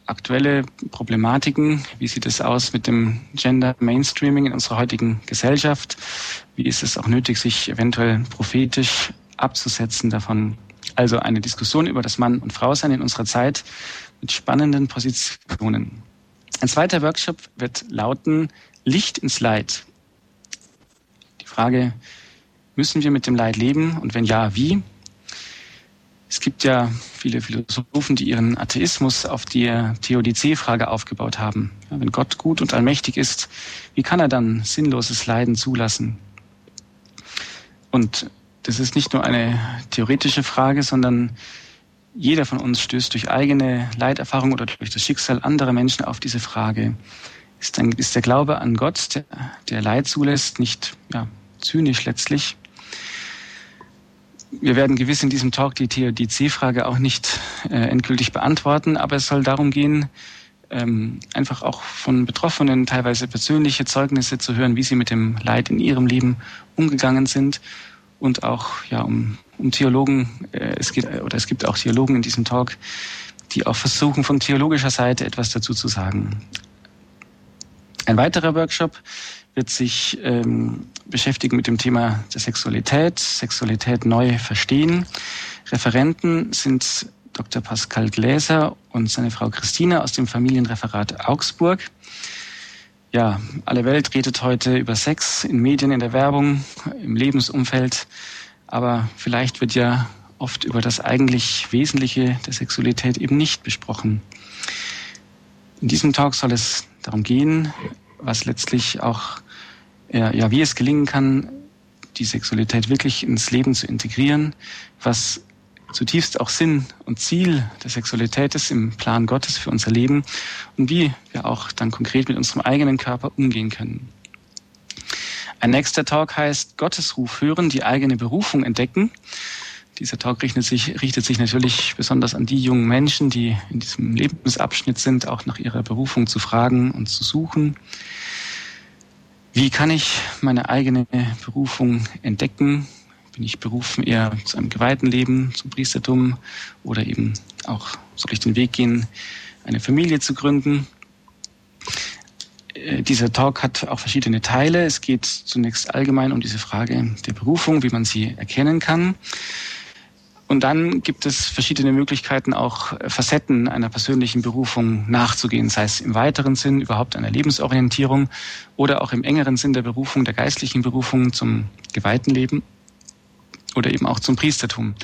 aktuelle Problematiken. Wie sieht es aus mit dem Gender Mainstreaming in unserer heutigen Gesellschaft? Wie ist es auch nötig, sich eventuell prophetisch abzusetzen davon? Also eine Diskussion über das Mann und Frau sein in unserer Zeit mit spannenden Positionen. Ein zweiter Workshop wird lauten Licht ins Leid. Frage, müssen wir mit dem Leid leben und wenn ja, wie? Es gibt ja viele Philosophen, die ihren Atheismus auf die Theodizee-Frage aufgebaut haben. Ja, wenn Gott gut und allmächtig ist, wie kann er dann sinnloses Leiden zulassen? Und das ist nicht nur eine theoretische Frage, sondern jeder von uns stößt durch eigene Leiterfahrung oder durch das Schicksal anderer Menschen auf diese Frage. Ist, dann, ist der Glaube an Gott, der, der Leid zulässt, nicht ja, zynisch letztlich? Wir werden gewiss in diesem Talk die TODC-Frage auch nicht äh, endgültig beantworten, aber es soll darum gehen, ähm, einfach auch von Betroffenen teilweise persönliche Zeugnisse zu hören, wie sie mit dem Leid in ihrem Leben umgegangen sind und auch ja um, um Theologen. Äh, es geht oder es gibt auch Theologen in diesem Talk, die auch versuchen von theologischer Seite etwas dazu zu sagen. Ein weiterer Workshop wird sich ähm, beschäftigen mit dem Thema der Sexualität, Sexualität neu verstehen. Referenten sind Dr. Pascal Gläser und seine Frau Christina aus dem Familienreferat Augsburg. Ja, alle Welt redet heute über Sex in Medien, in der Werbung, im Lebensumfeld. Aber vielleicht wird ja oft über das eigentlich Wesentliche der Sexualität eben nicht besprochen. In diesem Talk soll es darum gehen, was letztlich auch, ja, ja, wie es gelingen kann, die Sexualität wirklich ins Leben zu integrieren, was zutiefst auch Sinn und Ziel der Sexualität ist im Plan Gottes für unser Leben und wie wir auch dann konkret mit unserem eigenen Körper umgehen können. Ein nächster Talk heißt Gottes Ruf hören, die eigene Berufung entdecken. Dieser Talk richtet sich, richtet sich natürlich besonders an die jungen Menschen, die in diesem Lebensabschnitt sind, auch nach ihrer Berufung zu fragen und zu suchen. Wie kann ich meine eigene Berufung entdecken? Bin ich berufen eher zu einem geweihten Leben, zum Priestertum oder eben auch soll ich den Weg gehen, eine Familie zu gründen? Äh, dieser Talk hat auch verschiedene Teile. Es geht zunächst allgemein um diese Frage der Berufung, wie man sie erkennen kann. Und dann gibt es verschiedene Möglichkeiten, auch Facetten einer persönlichen Berufung nachzugehen, sei es im weiteren Sinn überhaupt einer Lebensorientierung oder auch im engeren Sinn der Berufung, der geistlichen Berufung zum geweihten Leben oder eben auch zum Priestertum.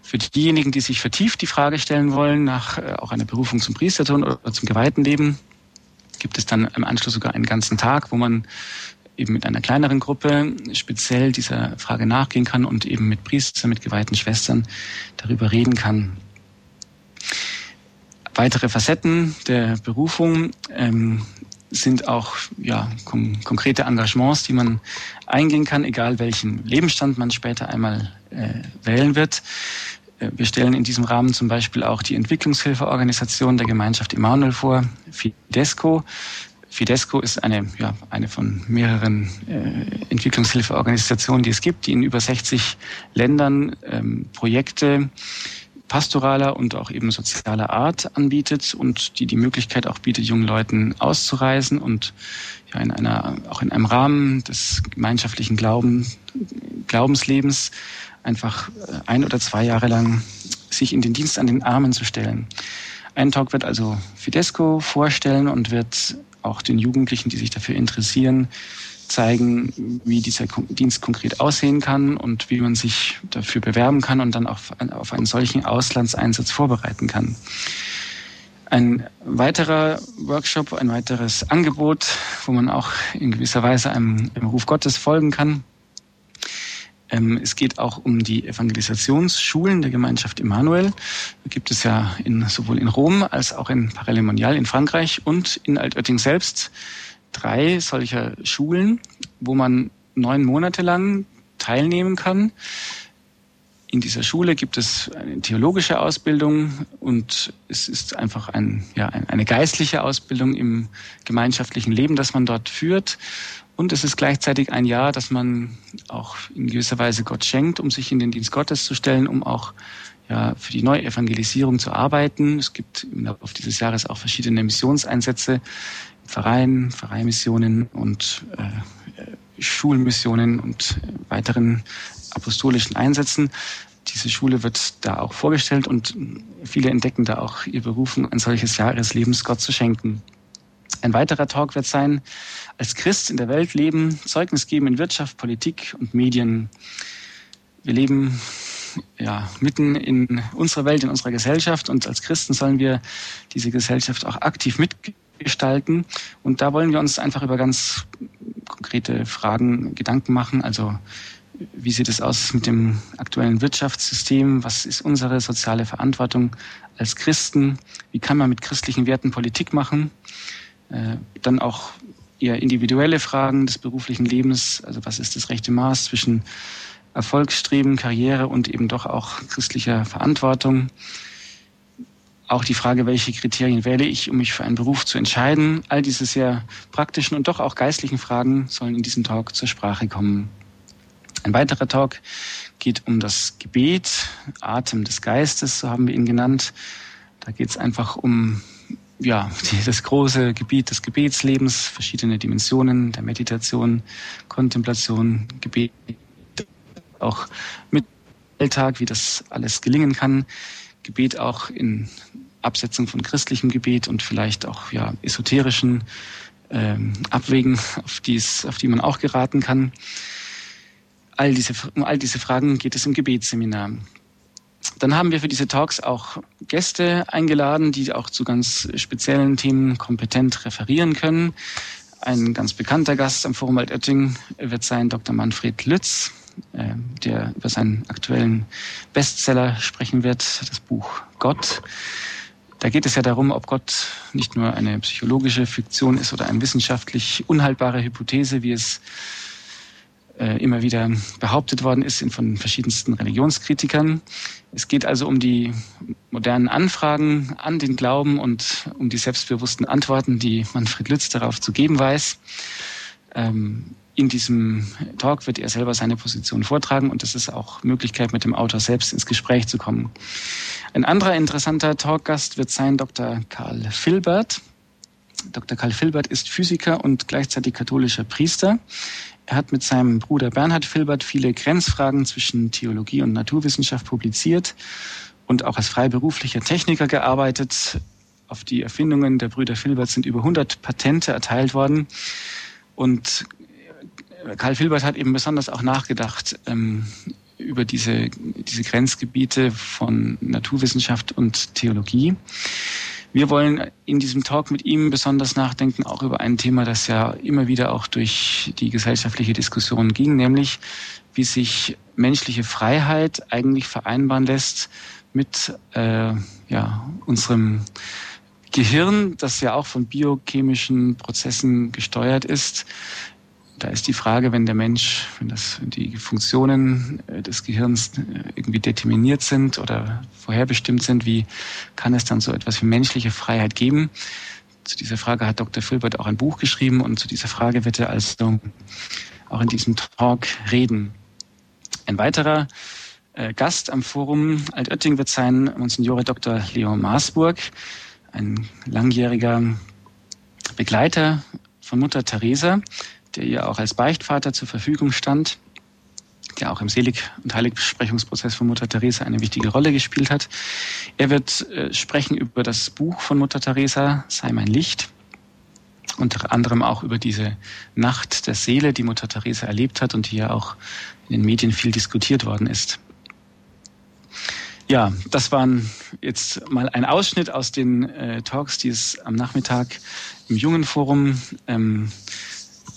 Für diejenigen, die sich vertieft die Frage stellen wollen nach äh, auch einer Berufung zum Priestertum oder zum geweihten Leben, gibt es dann im Anschluss sogar einen ganzen Tag, wo man eben mit einer kleineren Gruppe speziell dieser Frage nachgehen kann und eben mit Priestern, mit geweihten Schwestern darüber reden kann. Weitere Facetten der Berufung ähm, sind auch ja, kon konkrete Engagements, die man eingehen kann, egal welchen Lebensstand man später einmal äh, wählen wird. Äh, wir stellen in diesem Rahmen zum Beispiel auch die Entwicklungshilfeorganisation der Gemeinschaft Emanuel vor, Fidesco. Fidesco ist eine, ja, eine von mehreren äh, Entwicklungshilfeorganisationen, die es gibt, die in über 60 Ländern ähm, Projekte pastoraler und auch eben sozialer Art anbietet und die die Möglichkeit auch bietet, jungen Leuten auszureisen und ja in einer, auch in einem Rahmen des gemeinschaftlichen Glauben, Glaubenslebens einfach äh, ein oder zwei Jahre lang sich in den Dienst an den Armen zu stellen. Ein Talk wird also Fidesco vorstellen und wird auch den Jugendlichen, die sich dafür interessieren, zeigen, wie dieser Dienst konkret aussehen kann und wie man sich dafür bewerben kann und dann auf, auf einen solchen Auslandseinsatz vorbereiten kann. Ein weiterer Workshop, ein weiteres Angebot, wo man auch in gewisser Weise einem, einem Ruf Gottes folgen kann. Ähm, es geht auch um die Evangelisationsschulen der Gemeinschaft Emanuel. Da gibt es ja in, sowohl in Rom als auch in Paralemonial in Frankreich und in Altötting selbst drei solcher Schulen, wo man neun Monate lang teilnehmen kann. In dieser Schule gibt es eine theologische Ausbildung und es ist einfach ein, ja, eine geistliche Ausbildung im gemeinschaftlichen Leben, das man dort führt. Und es ist gleichzeitig ein Jahr, das man auch in gewisser Weise Gott schenkt, um sich in den Dienst Gottes zu stellen, um auch ja, für die Neuevangelisierung zu arbeiten. Es gibt im Laufe dieses Jahres auch verschiedene Missionseinsätze, Vereinen, Vereinmissionen und äh, Schulmissionen und weiteren apostolischen Einsätzen. Diese Schule wird da auch vorgestellt und viele entdecken da auch ihr Berufen, ein solches Jahr ihres Lebens Gott zu schenken. Ein weiterer Talk wird sein, als Christ in der Welt leben, Zeugnis geben in Wirtschaft, Politik und Medien. Wir leben ja, mitten in unserer Welt, in unserer Gesellschaft und als Christen sollen wir diese Gesellschaft auch aktiv mitgestalten. Und da wollen wir uns einfach über ganz konkrete Fragen Gedanken machen. Also wie sieht es aus mit dem aktuellen Wirtschaftssystem? Was ist unsere soziale Verantwortung als Christen? Wie kann man mit christlichen Werten Politik machen? Äh, dann auch eher individuelle Fragen des beruflichen Lebens. Also was ist das rechte Maß zwischen Erfolgsstreben, Karriere und eben doch auch christlicher Verantwortung? Auch die Frage, welche Kriterien wähle ich, um mich für einen Beruf zu entscheiden. All diese sehr praktischen und doch auch geistlichen Fragen sollen in diesem Talk zur Sprache kommen. Ein weiterer Talk geht um das Gebet, Atem des Geistes, so haben wir ihn genannt. Da geht es einfach um ja, das große Gebiet des Gebetslebens, verschiedene Dimensionen der Meditation, Kontemplation, Gebet, auch mit Alltag, wie das alles gelingen kann. Gebet auch in Absetzung von christlichem Gebet und vielleicht auch ja, esoterischen ähm, Abwägen, auf, dies, auf die man auch geraten kann. All diese, um all diese Fragen geht es im Gebetsseminar. Dann haben wir für diese Talks auch Gäste eingeladen, die auch zu ganz speziellen Themen kompetent referieren können. Ein ganz bekannter Gast am Forum Altötting wird sein Dr. Manfred Lütz, äh, der über seinen aktuellen Bestseller sprechen wird, das Buch Gott. Da geht es ja darum, ob Gott nicht nur eine psychologische Fiktion ist oder eine wissenschaftlich unhaltbare Hypothese, wie es immer wieder behauptet worden ist von verschiedensten Religionskritikern. Es geht also um die modernen Anfragen an den Glauben und um die selbstbewussten Antworten, die Manfred Lütz darauf zu geben weiß. Ähm, in diesem Talk wird er selber seine Position vortragen und es ist auch Möglichkeit, mit dem Autor selbst ins Gespräch zu kommen. Ein anderer interessanter Talkgast wird sein Dr. Karl Filbert. Dr. Karl Filbert ist Physiker und gleichzeitig katholischer Priester. Er hat mit seinem Bruder Bernhard Filbert viele Grenzfragen zwischen Theologie und Naturwissenschaft publiziert und auch als freiberuflicher Techniker gearbeitet. Auf die Erfindungen der Brüder Filbert sind über 100 Patente erteilt worden. Und Karl Filbert hat eben besonders auch nachgedacht ähm, über diese, diese Grenzgebiete von Naturwissenschaft und Theologie. Wir wollen in diesem Talk mit ihm besonders nachdenken, auch über ein Thema, das ja immer wieder auch durch die gesellschaftliche Diskussion ging, nämlich wie sich menschliche Freiheit eigentlich vereinbaren lässt mit äh, ja, unserem Gehirn, das ja auch von biochemischen Prozessen gesteuert ist. Da ist die Frage, wenn der Mensch, wenn das die Funktionen äh, des Gehirns äh, irgendwie determiniert sind oder vorherbestimmt sind, wie kann es dann so etwas wie menschliche Freiheit geben? Zu dieser Frage hat Dr. Filbert auch ein Buch geschrieben und zu dieser Frage wird er also auch in diesem Talk reden. Ein weiterer äh, Gast am Forum Altötting wird sein Monsignore Dr. Leo Maasburg, ein langjähriger Begleiter von Mutter Teresa, der ihr auch als Beichtvater zur Verfügung stand, der auch im Selig- und Heiligbesprechungsprozess von Mutter Teresa eine wichtige Rolle gespielt hat. Er wird äh, sprechen über das Buch von Mutter Teresa, Sei mein Licht, unter anderem auch über diese Nacht der Seele, die Mutter Teresa erlebt hat und die ja auch in den Medien viel diskutiert worden ist. Ja, das waren jetzt mal ein Ausschnitt aus den äh, Talks, die es am Nachmittag im Jungenforum ähm,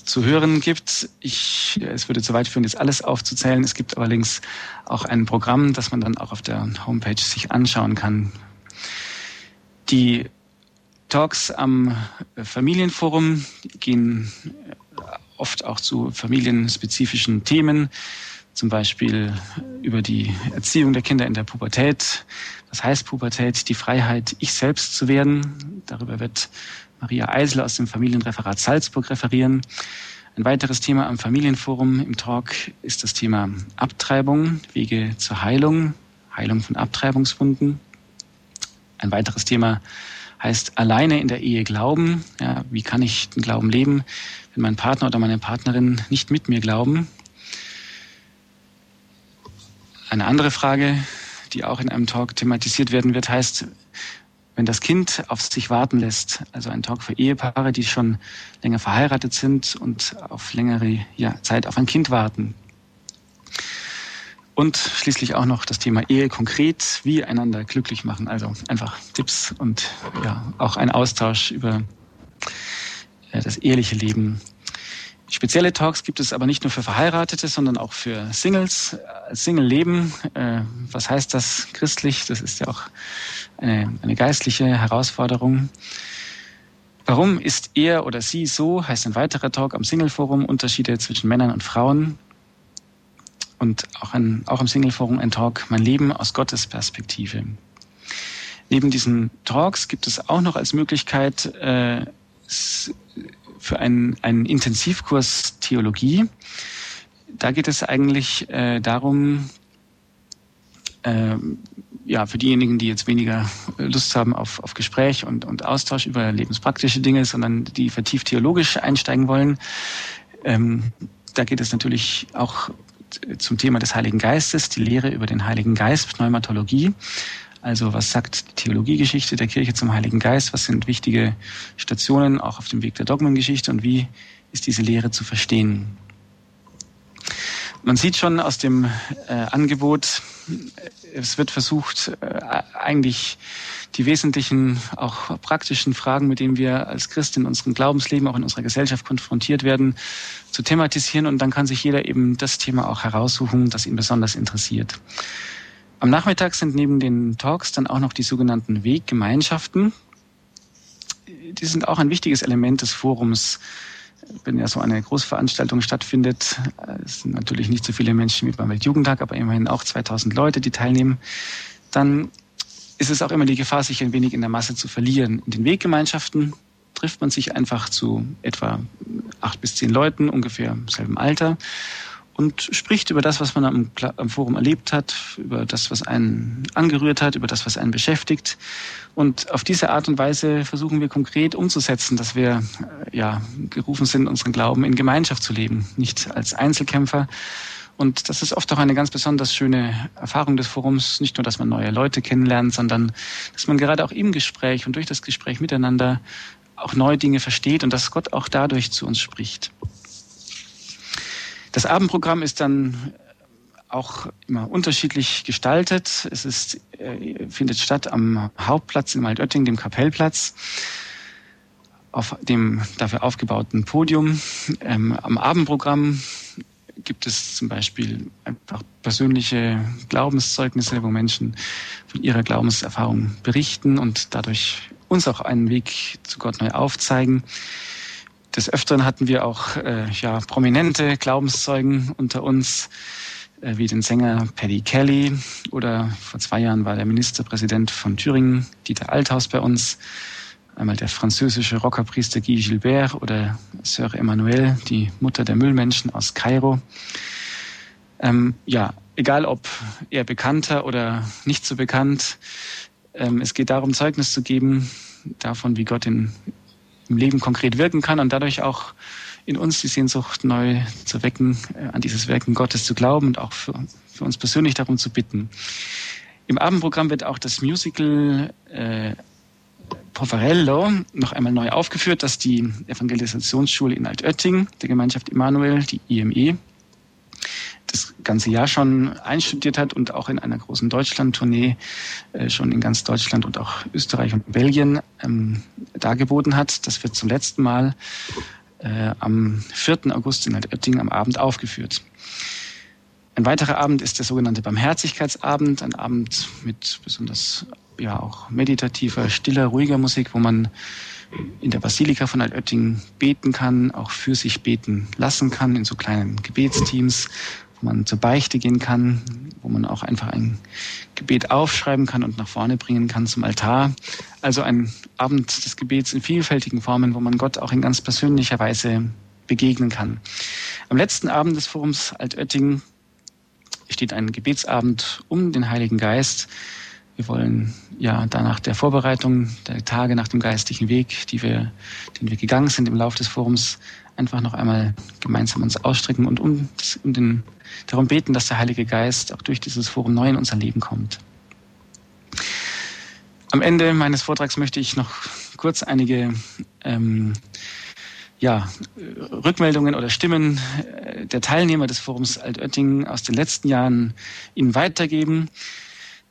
zu hören gibt. Ich, es würde zu weit führen, jetzt alles aufzuzählen. Es gibt allerdings auch ein Programm, das man dann auch auf der Homepage sich anschauen kann. Die Talks am Familienforum gehen oft auch zu familienspezifischen Themen, zum Beispiel über die Erziehung der Kinder in der Pubertät. Was heißt Pubertät? Die Freiheit, ich selbst zu werden. Darüber wird Maria Eisler aus dem Familienreferat Salzburg referieren. Ein weiteres Thema am Familienforum im Talk ist das Thema Abtreibung, Wege zur Heilung, Heilung von Abtreibungswunden. Ein weiteres Thema heißt alleine in der Ehe glauben. Ja, wie kann ich den Glauben leben, wenn mein Partner oder meine Partnerin nicht mit mir glauben? Eine andere Frage, die auch in einem Talk thematisiert werden wird, heißt, wenn das Kind auf sich warten lässt, also ein Talk für Ehepaare, die schon länger verheiratet sind und auf längere ja, Zeit auf ein Kind warten. Und schließlich auch noch das Thema Ehe konkret, wie einander glücklich machen. Also einfach Tipps und ja, auch ein Austausch über das eheliche Leben. Spezielle Talks gibt es aber nicht nur für Verheiratete, sondern auch für Singles. Single-Leben, äh, was heißt das christlich? Das ist ja auch eine, eine geistliche Herausforderung. Warum ist er oder sie so, heißt ein weiterer Talk am Single-Forum, Unterschiede zwischen Männern und Frauen und auch, ein, auch im Single-Forum ein Talk Mein Leben aus Gottes Perspektive. Neben diesen Talks gibt es auch noch als Möglichkeit äh, für einen, einen Intensivkurs Theologie. Da geht es eigentlich äh, darum, äh, ja, für diejenigen, die jetzt weniger Lust haben auf, auf Gespräch und, und Austausch über lebenspraktische Dinge, sondern die vertieft theologisch einsteigen wollen, ähm, da geht es natürlich auch zum Thema des Heiligen Geistes, die Lehre über den Heiligen Geist, Pneumatologie. Also was sagt die Theologiegeschichte der Kirche zum Heiligen Geist? Was sind wichtige Stationen auch auf dem Weg der Dogmengeschichte und wie ist diese Lehre zu verstehen? Man sieht schon aus dem äh, Angebot, es wird versucht, äh, eigentlich die wesentlichen, auch praktischen Fragen, mit denen wir als Christ in unserem Glaubensleben, auch in unserer Gesellschaft konfrontiert werden, zu thematisieren. Und dann kann sich jeder eben das Thema auch heraussuchen, das ihn besonders interessiert. Am Nachmittag sind neben den Talks dann auch noch die sogenannten Weggemeinschaften. Die sind auch ein wichtiges Element des Forums wenn ja so eine Großveranstaltung stattfindet, äh, es sind natürlich nicht so viele Menschen wie beim Weltjugendtag, aber immerhin auch 2000 Leute, die teilnehmen, dann ist es auch immer die Gefahr, sich ein wenig in der Masse zu verlieren. In den Weggemeinschaften trifft man sich einfach zu etwa acht bis zehn Leuten, ungefähr im selben Alter und spricht über das, was man am, am, Forum erlebt hat, über das, was einen angerührt hat, über das, was einen beschäftigt. Und auf diese Art und Weise versuchen wir konkret umzusetzen, dass wir äh, ja gerufen sind, unseren Glauben in Gemeinschaft zu leben, nicht als Einzelkämpfer. Und das ist oft auch eine ganz besonders schöne Erfahrung des Forums, nicht nur, dass man neue Leute kennenlernt, sondern dass man gerade auch im Gespräch und durch das Gespräch miteinander auch neue Dinge versteht und dass Gott auch dadurch zu uns spricht. Das Abendprogramm ist dann auch immer unterschiedlich gestaltet. Es ist, äh, findet statt am Hauptplatz in Waldötting, dem Kapellplatz, auf dem dafür aufgebauten Podium. Ähm, am Abendprogramm gibt es zum Beispiel einfach persönliche Glaubenszeugnisse, wo Menschen von ihrer Glaubenserfahrung berichten und dadurch uns auch einen Weg zu Gott neu aufzeigen. Des Öfteren hatten wir auch äh, ja, prominente Glaubenszeugen unter uns, äh, wie den Sänger Paddy Kelly oder vor zwei Jahren war der Ministerpräsident von Thüringen, Dieter Althaus bei uns, einmal der französische Rockerpriester Guy Gilbert oder Sœur Emmanuel, die Mutter der Müllmenschen aus Kairo. Ähm, ja, egal ob eher bekannter oder nicht so bekannt, ähm, es geht darum, Zeugnis zu geben davon, wie Gott in im Leben konkret wirken kann und dadurch auch in uns die Sehnsucht neu zu wecken, äh, an dieses Wirken Gottes zu glauben und auch für, für uns persönlich darum zu bitten. Im Abendprogramm wird auch das Musical äh, Poverello noch einmal neu aufgeführt, das die Evangelisationsschule in Altötting der Gemeinschaft Immanuel, die IME, das ganze Jahr schon einstudiert hat und auch in einer großen Deutschland-Tournee äh, schon in ganz Deutschland und auch Österreich und Belgien ähm, dargeboten hat. Das wird zum letzten Mal äh, am 4. August in Altötting am Abend aufgeführt. Ein weiterer Abend ist der sogenannte Barmherzigkeitsabend, ein Abend mit besonders ja auch meditativer, stiller, ruhiger Musik, wo man in der Basilika von Altötting beten kann, auch für sich beten lassen kann in so kleinen Gebetsteams wo man zur Beichte gehen kann, wo man auch einfach ein Gebet aufschreiben kann und nach vorne bringen kann zum Altar. Also ein Abend des Gebets in vielfältigen Formen, wo man Gott auch in ganz persönlicher Weise begegnen kann. Am letzten Abend des Forums Altötting steht ein Gebetsabend um den Heiligen Geist. Wir wollen ja danach der Vorbereitung der Tage nach dem geistlichen Weg, die wir, den wir gegangen sind im Laufe des Forums, einfach noch einmal gemeinsam uns ausstrecken und um, um den, darum beten, dass der Heilige Geist auch durch dieses Forum neu in unser Leben kommt. Am Ende meines Vortrags möchte ich noch kurz einige ähm, ja, Rückmeldungen oder Stimmen äh, der Teilnehmer des Forums Altötting aus den letzten Jahren Ihnen weitergeben.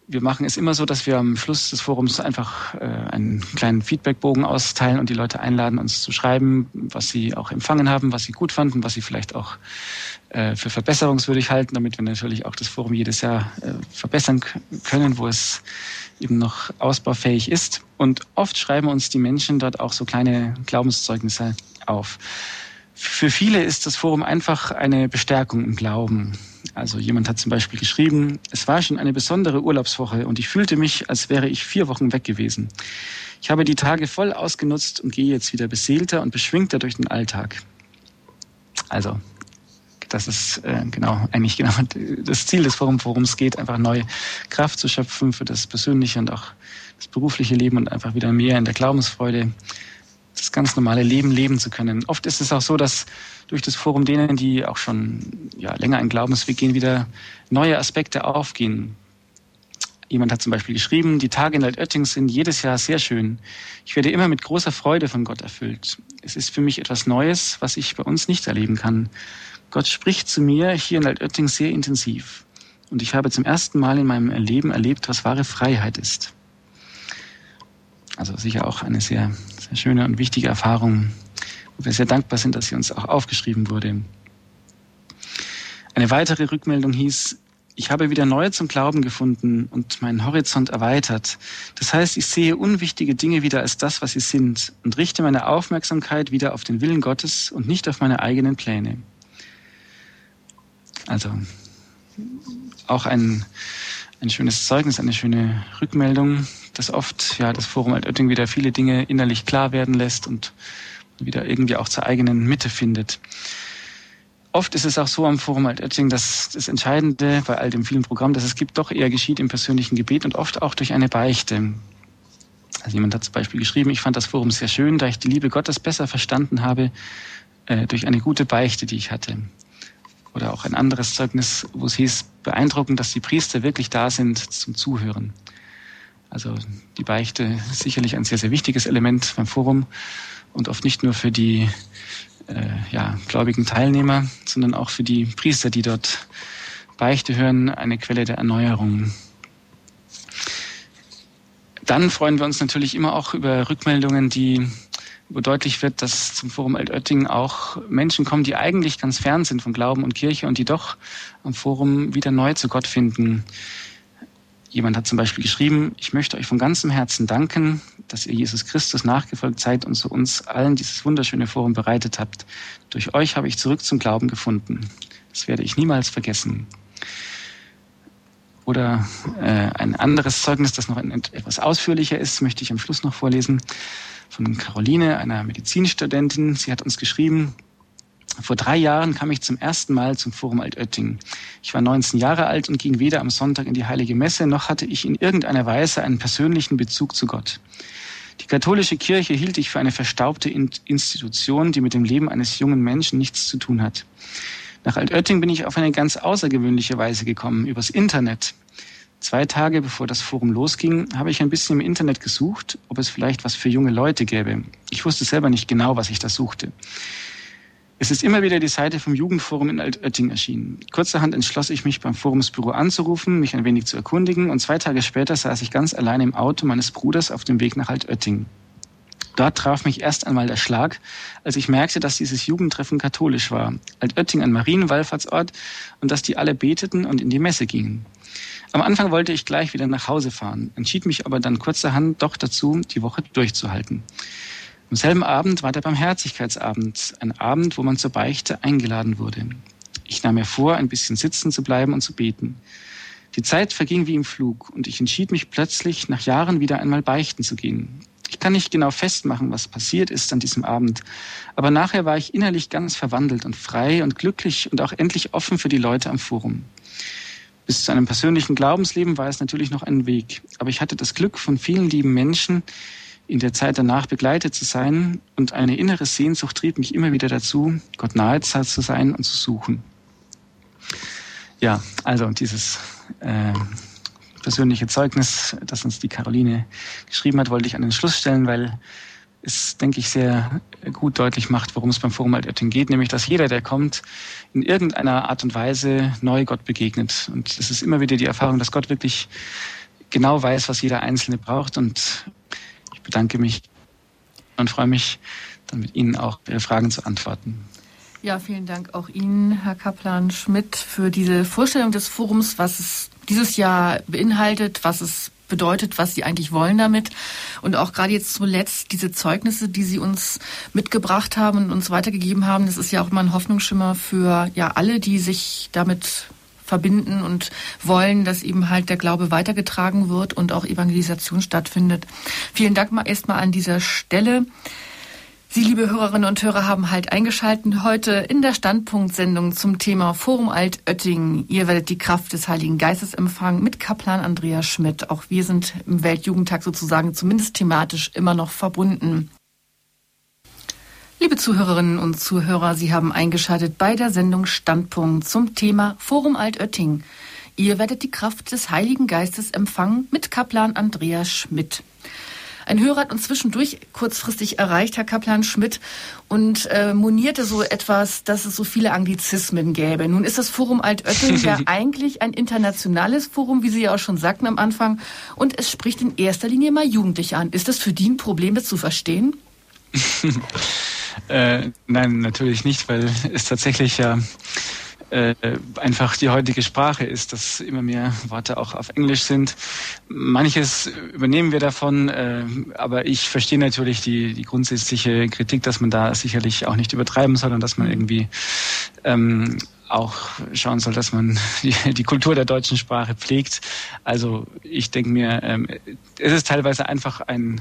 Wir machen es immer so, dass wir am Schluss des Forums einfach äh, einen kleinen Feedbackbogen austeilen und die Leute einladen, uns zu schreiben, was sie auch empfangen haben, was sie gut fanden, was sie vielleicht auch äh, für verbesserungswürdig halten, damit wir natürlich auch das Forum jedes Jahr äh, verbessern können, wo es eben noch ausbaufähig ist. Und oft schreiben uns die Menschen dort auch so kleine Glaubenszeugnisse auf. Für viele ist das Forum einfach eine Bestärkung im Glauben. Also jemand hat zum Beispiel geschrieben, es war schon eine besondere Urlaubswoche und ich fühlte mich, als wäre ich vier Wochen weg gewesen. Ich habe die Tage voll ausgenutzt und gehe jetzt wieder beseelter und beschwingter durch den Alltag. Also, das ist äh, genau eigentlich genau *laughs* das Ziel des Forums, worum es geht, einfach neue Kraft zu schöpfen für das persönliche und auch das berufliche Leben und einfach wieder mehr in der Glaubensfreude das ganz normale Leben leben zu können. Oft ist es auch so, dass durch das Forum denen, die auch schon ja, länger einen Glaubensweg gehen, wieder neue Aspekte aufgehen. Jemand hat zum Beispiel geschrieben, die Tage in Altötting sind jedes Jahr sehr schön. Ich werde immer mit großer Freude von Gott erfüllt. Es ist für mich etwas Neues, was ich bei uns nicht erleben kann. Gott spricht zu mir hier in Altötting sehr intensiv. Und ich habe zum ersten Mal in meinem Leben erlebt, was wahre Freiheit ist. Also sicher auch eine sehr, sehr schöne und wichtige Erfahrung, wo wir sehr dankbar sind, dass sie uns auch aufgeschrieben wurde. Eine weitere Rückmeldung hieß, ich habe wieder neu zum Glauben gefunden und meinen Horizont erweitert. Das heißt, ich sehe unwichtige Dinge wieder als das, was sie sind und richte meine Aufmerksamkeit wieder auf den Willen Gottes und nicht auf meine eigenen Pläne. Also auch ein, ein schönes Zeugnis, eine schöne Rückmeldung, dass oft ja das Forum Altötting wieder viele Dinge innerlich klar werden lässt und wieder irgendwie auch zur eigenen Mitte findet. Oft ist es auch so am Forum Altötting, dass das Entscheidende bei all dem vielen Programm, dass es gibt, doch eher geschieht im persönlichen Gebet und oft auch durch eine Beichte. Also jemand hat zum Beispiel geschrieben, ich fand das Forum sehr schön, da ich die Liebe Gottes besser verstanden habe äh, durch eine gute Beichte, die ich hatte. Oder auch ein anderes Zeugnis, wo es hieß, beeindruckend, dass die Priester wirklich da sind zum Zuhören. Also die Beichte ist sicherlich ein sehr, sehr wichtiges Element beim Forum und oft nicht nur für die äh, ja, gläubigen Teilnehmer, sondern auch für die Priester, die dort Beichte hören, eine Quelle der Erneuerung. Dann freuen wir uns natürlich immer auch über Rückmeldungen, die wo deutlich wird, dass zum Forum Altötting auch Menschen kommen, die eigentlich ganz fern sind von Glauben und Kirche und die doch am Forum wieder neu zu Gott finden. Jemand hat zum Beispiel geschrieben, ich möchte euch von ganzem Herzen danken, dass ihr Jesus Christus nachgefolgt seid und zu uns allen dieses wunderschöne Forum bereitet habt. Durch euch habe ich zurück zum Glauben gefunden. Das werde ich niemals vergessen. Oder äh, ein anderes Zeugnis, das noch etwas ausführlicher ist, möchte ich am Schluss noch vorlesen, von Caroline, einer Medizinstudentin. Sie hat uns geschrieben, vor drei Jahren kam ich zum ersten Mal zum Forum Altötting. Ich war 19 Jahre alt und ging weder am Sonntag in die Heilige Messe, noch hatte ich in irgendeiner Weise einen persönlichen Bezug zu Gott. Die katholische Kirche hielt ich für eine verstaubte Institution, die mit dem Leben eines jungen Menschen nichts zu tun hat. Nach Altötting bin ich auf eine ganz außergewöhnliche Weise gekommen, übers Internet. Zwei Tage bevor das Forum losging, habe ich ein bisschen im Internet gesucht, ob es vielleicht was für junge Leute gäbe. Ich wusste selber nicht genau, was ich da suchte. Es ist immer wieder die Seite vom Jugendforum in Altötting erschienen. Kurzerhand entschloss ich mich beim Forumsbüro anzurufen, mich ein wenig zu erkundigen und zwei Tage später saß ich ganz allein im Auto meines Bruders auf dem Weg nach Altötting. Dort traf mich erst einmal der Schlag, als ich merkte, dass dieses Jugendtreffen katholisch war. Altötting ein Marienwallfahrtsort und dass die alle beteten und in die Messe gingen. Am Anfang wollte ich gleich wieder nach Hause fahren, entschied mich aber dann kurzerhand doch dazu, die Woche durchzuhalten. Am selben Abend war der Barmherzigkeitsabend, ein Abend, wo man zur Beichte eingeladen wurde. Ich nahm mir vor, ein bisschen sitzen zu bleiben und zu beten. Die Zeit verging wie im Flug und ich entschied mich plötzlich, nach Jahren wieder einmal beichten zu gehen. Ich kann nicht genau festmachen, was passiert ist an diesem Abend, aber nachher war ich innerlich ganz verwandelt und frei und glücklich und auch endlich offen für die Leute am Forum. Bis zu einem persönlichen Glaubensleben war es natürlich noch ein Weg, aber ich hatte das Glück, von vielen lieben Menschen in der Zeit danach begleitet zu sein und eine innere Sehnsucht trieb mich immer wieder dazu, Gott nahe zu sein und zu suchen. Ja, also dieses äh, persönliche Zeugnis, das uns die Caroline geschrieben hat, wollte ich an den Schluss stellen, weil es, denke ich, sehr gut deutlich macht, worum es beim Forum Altötting geht, nämlich, dass jeder, der kommt, in irgendeiner Art und Weise neu Gott begegnet. Und es ist immer wieder die Erfahrung, dass Gott wirklich genau weiß, was jeder Einzelne braucht. Und bedanke mich und freue mich, dann mit Ihnen auch Ihre Fragen zu antworten. Ja, vielen Dank auch Ihnen, Herr Kaplan Schmidt, für diese Vorstellung des Forums, was es dieses Jahr beinhaltet, was es bedeutet, was Sie eigentlich wollen damit. Und auch gerade jetzt zuletzt diese Zeugnisse, die Sie uns mitgebracht haben und uns weitergegeben haben, das ist ja auch immer ein Hoffnungsschimmer für ja alle, die sich damit verbinden und wollen, dass eben halt der Glaube weitergetragen wird und auch Evangelisation stattfindet. Vielen Dank mal erstmal an dieser Stelle. Sie, liebe Hörerinnen und Hörer, haben halt eingeschaltet heute in der Standpunktsendung zum Thema Forum Altötting. Ihr werdet die Kraft des Heiligen Geistes empfangen mit Kaplan Andreas Schmidt. Auch wir sind im Weltjugendtag sozusagen zumindest thematisch immer noch verbunden. Liebe Zuhörerinnen und Zuhörer, Sie haben eingeschaltet bei der Sendung Standpunkt zum Thema Forum Altötting. Ihr werdet die Kraft des Heiligen Geistes empfangen mit Kaplan Andreas Schmidt. Ein Hörer hat uns zwischendurch kurzfristig erreicht, Herr Kaplan Schmidt, und äh, monierte so etwas, dass es so viele Anglizismen gäbe. Nun ist das Forum Altötting *laughs* ja eigentlich ein internationales Forum, wie Sie ja auch schon sagten am Anfang, und es spricht in erster Linie mal Jugendliche an. Ist das für die ein Problem, das zu verstehen? *laughs* äh, nein, natürlich nicht, weil es tatsächlich ja äh, einfach die heutige Sprache ist, dass immer mehr Worte auch auf Englisch sind. Manches übernehmen wir davon, äh, aber ich verstehe natürlich die, die grundsätzliche Kritik, dass man da sicherlich auch nicht übertreiben soll und dass man irgendwie ähm, auch schauen soll, dass man *laughs* die, die, Kultur der deutschen Sprache pflegt. Also ich denke mir, ähm, es ist teilweise einfach ein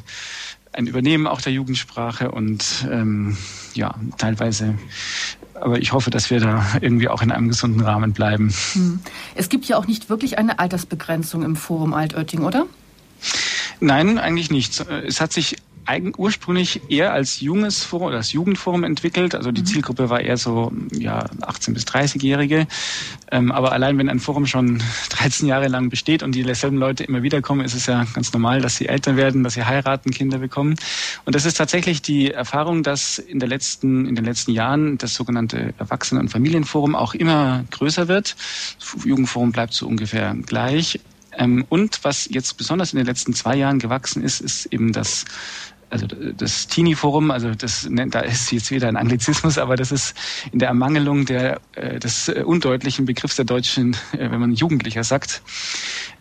ein Übernehmen auch der Jugendsprache und ähm, ja, teilweise aber ich hoffe, dass wir da irgendwie auch in einem gesunden Rahmen bleiben. Hm. Es gibt ja auch nicht wirklich eine Altersbegrenzung im Forum Altötting, oder? Nein, eigentlich nicht. Es hat sich ursprünglich eher als junges Forum oder als Jugendforum entwickelt. Also die mhm. Zielgruppe war eher so ja 18 bis 30-Jährige. Ähm, aber allein wenn ein Forum schon *laughs* 13 Jahre lang besteht und dieselben Leute immer wieder kommen, ist es ja ganz normal, dass sie älter werden, dass sie heiraten, Kinder bekommen. Und das ist tatsächlich die Erfahrung, dass in der letzten in den letzten Jahren das sogenannte Erwachsenen- und Familienforum auch immer größer wird. Das Jugendforum bleibt so ungefähr gleich. Ähm, und was jetzt besonders in den letzten zwei Jahren gewachsen ist, ist eben das also das Teenie-Forum, also das da ist jetzt wieder ein Anglizismus, aber das ist in der Ermangelung der, äh, des äh, undeutlichen Begriffs der Deutschen, äh, wenn man Jugendlicher sagt,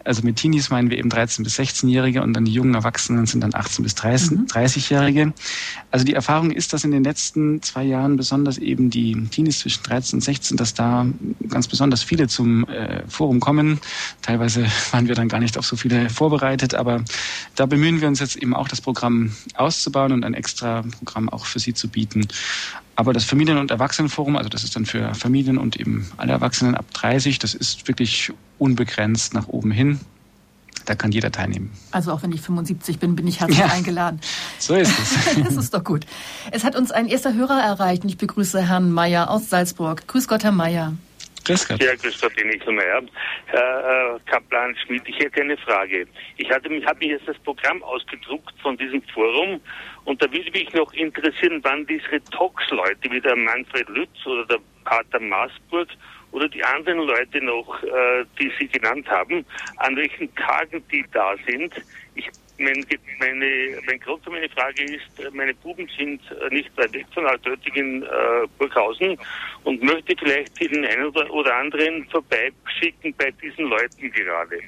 also mit Teenies meinen wir eben 13- bis 16-Jährige und dann die jungen Erwachsenen sind dann 18- bis 30-Jährige. Mhm. Also die Erfahrung ist, dass in den letzten zwei Jahren besonders eben die Teenies zwischen 13 und 16, dass da ganz besonders viele zum äh, Forum kommen. Teilweise *laughs* waren wir dann gar nicht auf so viele vorbereitet, aber da bemühen wir uns jetzt eben auch das Programm auszubauen und ein extra Programm auch für sie zu bieten. Aber das Familien- und Erwachsenenforum, also das ist dann für Familien und eben alle Erwachsenen ab 30, das ist wirklich unbegrenzt nach oben hin. Da kann jeder teilnehmen. Also auch wenn ich 75 bin, bin ich herzlich ja, eingeladen. *laughs* So ist es. *laughs* das ist doch gut. Es hat uns ein erster Hörer erreicht und ich begrüße Herrn Meier aus Salzburg. Grüß Gott, Herr Meier. Grüß Gott. Ja, grüß Gott, Denise Meier. Herr äh, Kaplan Schmidt, ich hätte eine Frage. Ich hatte mich, habe mich jetzt das Programm ausgedruckt von diesem Forum und da würde mich noch interessieren, wann diese Talks-Leute wie der Manfred Lütz oder der Pater Maasburg oder die anderen Leute noch, äh, die Sie genannt haben, an welchen Tagen die da sind. Ich, mein, meine, mein Grund für meine Frage ist, meine Buben sind äh, nicht weit weg von Altötting äh, Burghausen und möchte vielleicht den einen oder anderen vorbeischicken bei diesen Leuten gerade.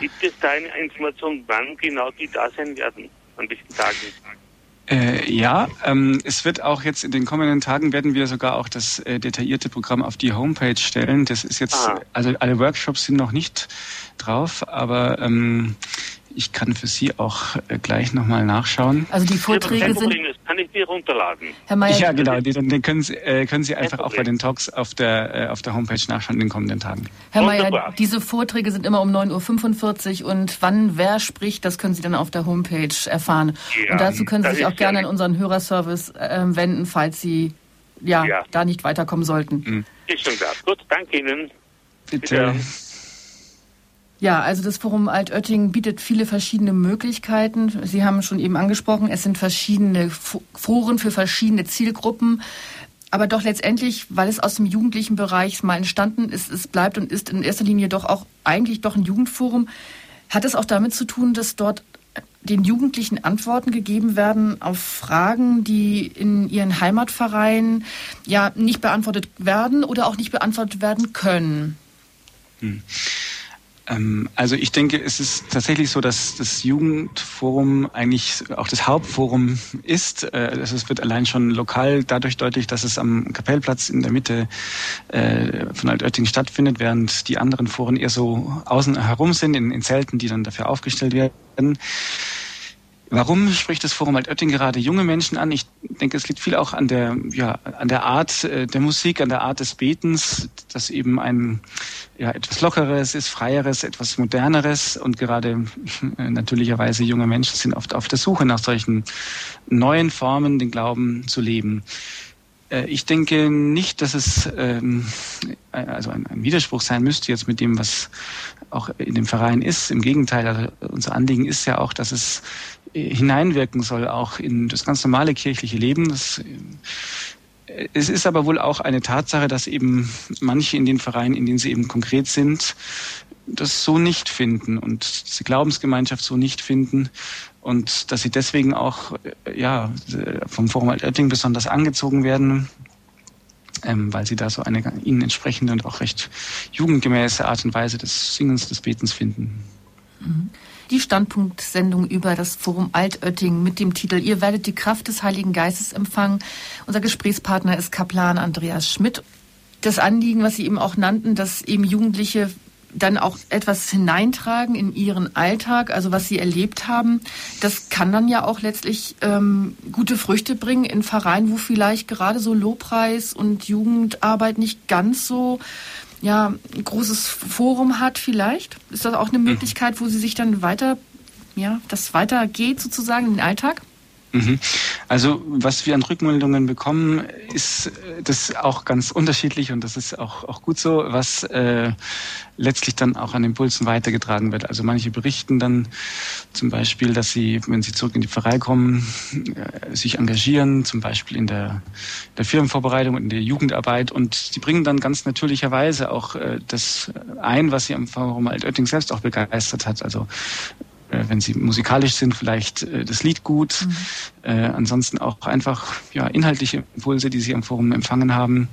Gibt es da eine Information, wann genau die da sein werden? An welchen Tagen? Äh, ja, ähm, es wird auch jetzt in den kommenden Tagen werden wir sogar auch das äh, detaillierte Programm auf die Homepage stellen. Das ist jetzt, ah. also alle Workshops sind noch nicht drauf, aber ähm, Ich kann für Sie auch äh, gleich nochmal nachschauen. Also die Vorträge sind... Das kann ich mir runterladen. Herr Mayer, ja, genau. Den, den können, Sie, äh, können Sie einfach auch bei den Talks auf der, äh, auf der Homepage nachschauen in den kommenden Tagen. Herr Mayer, diese Vorträge sind immer um 9.45 Uhr und wann wer spricht, das können Sie dann auf der Homepage erfahren. Ja, und dazu können Sie sich auch gerne an unseren Hörerservice äh, wenden, falls Sie ja, ja, da nicht weiterkommen sollten. Mhm. Ist schon klar. Gut, danke Ihnen. Bitte. Bitte. Ja, also das Forum Altötting bietet viele verschiedene Möglichkeiten. Sie haben schon eben angesprochen, es sind verschiedene Foren für verschiedene Zielgruppen. Aber doch letztendlich, weil es aus dem jugendlichen Bereich mal entstanden ist, es bleibt und ist in erster Linie doch auch eigentlich doch ein Jugendforum, hat es auch damit zu tun, dass dort den Jugendlichen Antworten gegeben werden auf Fragen, die in ihren Heimatvereinen ja nicht beantwortet werden oder auch nicht beantwortet werden können. Hm. Ähm, also ich denke, es ist tatsächlich so, dass das Jugendforum eigentlich auch das Hauptforum ist. Äh, es wird allein schon lokal dadurch deutlich, dass es am Kapellplatz in der Mitte äh, von Altötting stattfindet, während die anderen Foren eher so außen herum sind, in, in Zelten, die dann dafür aufgestellt werden. Warum spricht das Forum Altötting gerade junge Menschen an? Ich denke, es liegt viel auch an der, ja, an der Art äh, der Musik, an der Art des Betens, das eben ein ja, etwas Lockeres ist, Freieres, etwas Moderneres und gerade äh, natürlicherweise junge Menschen sind oft auf der Suche nach solchen neuen Formen, den Glauben zu leben. Äh, ich denke nicht, dass es ähm, also ein, ein, Widerspruch sein müsste jetzt mit dem, was auch in dem Verein ist. Im Gegenteil, also unser Anliegen ist ja auch, dass es hineinwirken soll, auch in das ganz normale kirchliche Leben. Das, äh, es ist aber wohl auch eine Tatsache, dass eben manche in den Vereinen, in denen sie eben konkret sind, das so nicht finden und diese Glaubensgemeinschaft so nicht finden und dass sie deswegen auch äh, ja vom Forum Altötting besonders angezogen werden, ähm, weil sie da so eine ihnen entsprechende und auch recht jugendgemäße Art und Weise des Singens, des Betens finden. Mhm die Standpunktsendung über das Forum Altötting mit dem Titel Ihr werdet die Kraft des Heiligen Geistes empfangen. Unser Gesprächspartner ist Kaplan Andreas Schmidt. Das Anliegen, was Sie eben auch nannten, dass eben Jugendliche dann auch etwas hineintragen in ihren Alltag, also was sie erlebt haben, das kann dann ja auch letztlich ähm, gute Früchte bringen in Vereinen, wo vielleicht gerade so Lobpreis und Jugendarbeit nicht ganz so ja, ein großes Forum hat vielleicht? Ist das auch eine mhm. Möglichkeit, wo Sie sich dann weiter, ja, das weitergeht sozusagen in den Alltag? Mhm. Also was wir an Rückmeldungen bekommen, ist äh, das auch ganz unterschiedlich und das ist auch, auch gut so, was äh, letztlich dann auch an Impulsen weitergetragen wird. Also manche berichten dann zum Beispiel, dass sie, wenn sie zurück in die Pfarrei kommen, äh, sich engagieren, zum Beispiel in der, der Firmenvorbereitung und in der Jugendarbeit und sie bringen dann ganz natürlicherweise auch äh, das ein, was sie am Forum Altötting selbst auch begeistert hat. Also wenn sie musikalisch sind, vielleicht äh, das Lied gut. Mhm. Äh, ansonsten auch einfach ja, inhaltliche Impulse, die sie am Forum empfangen haben.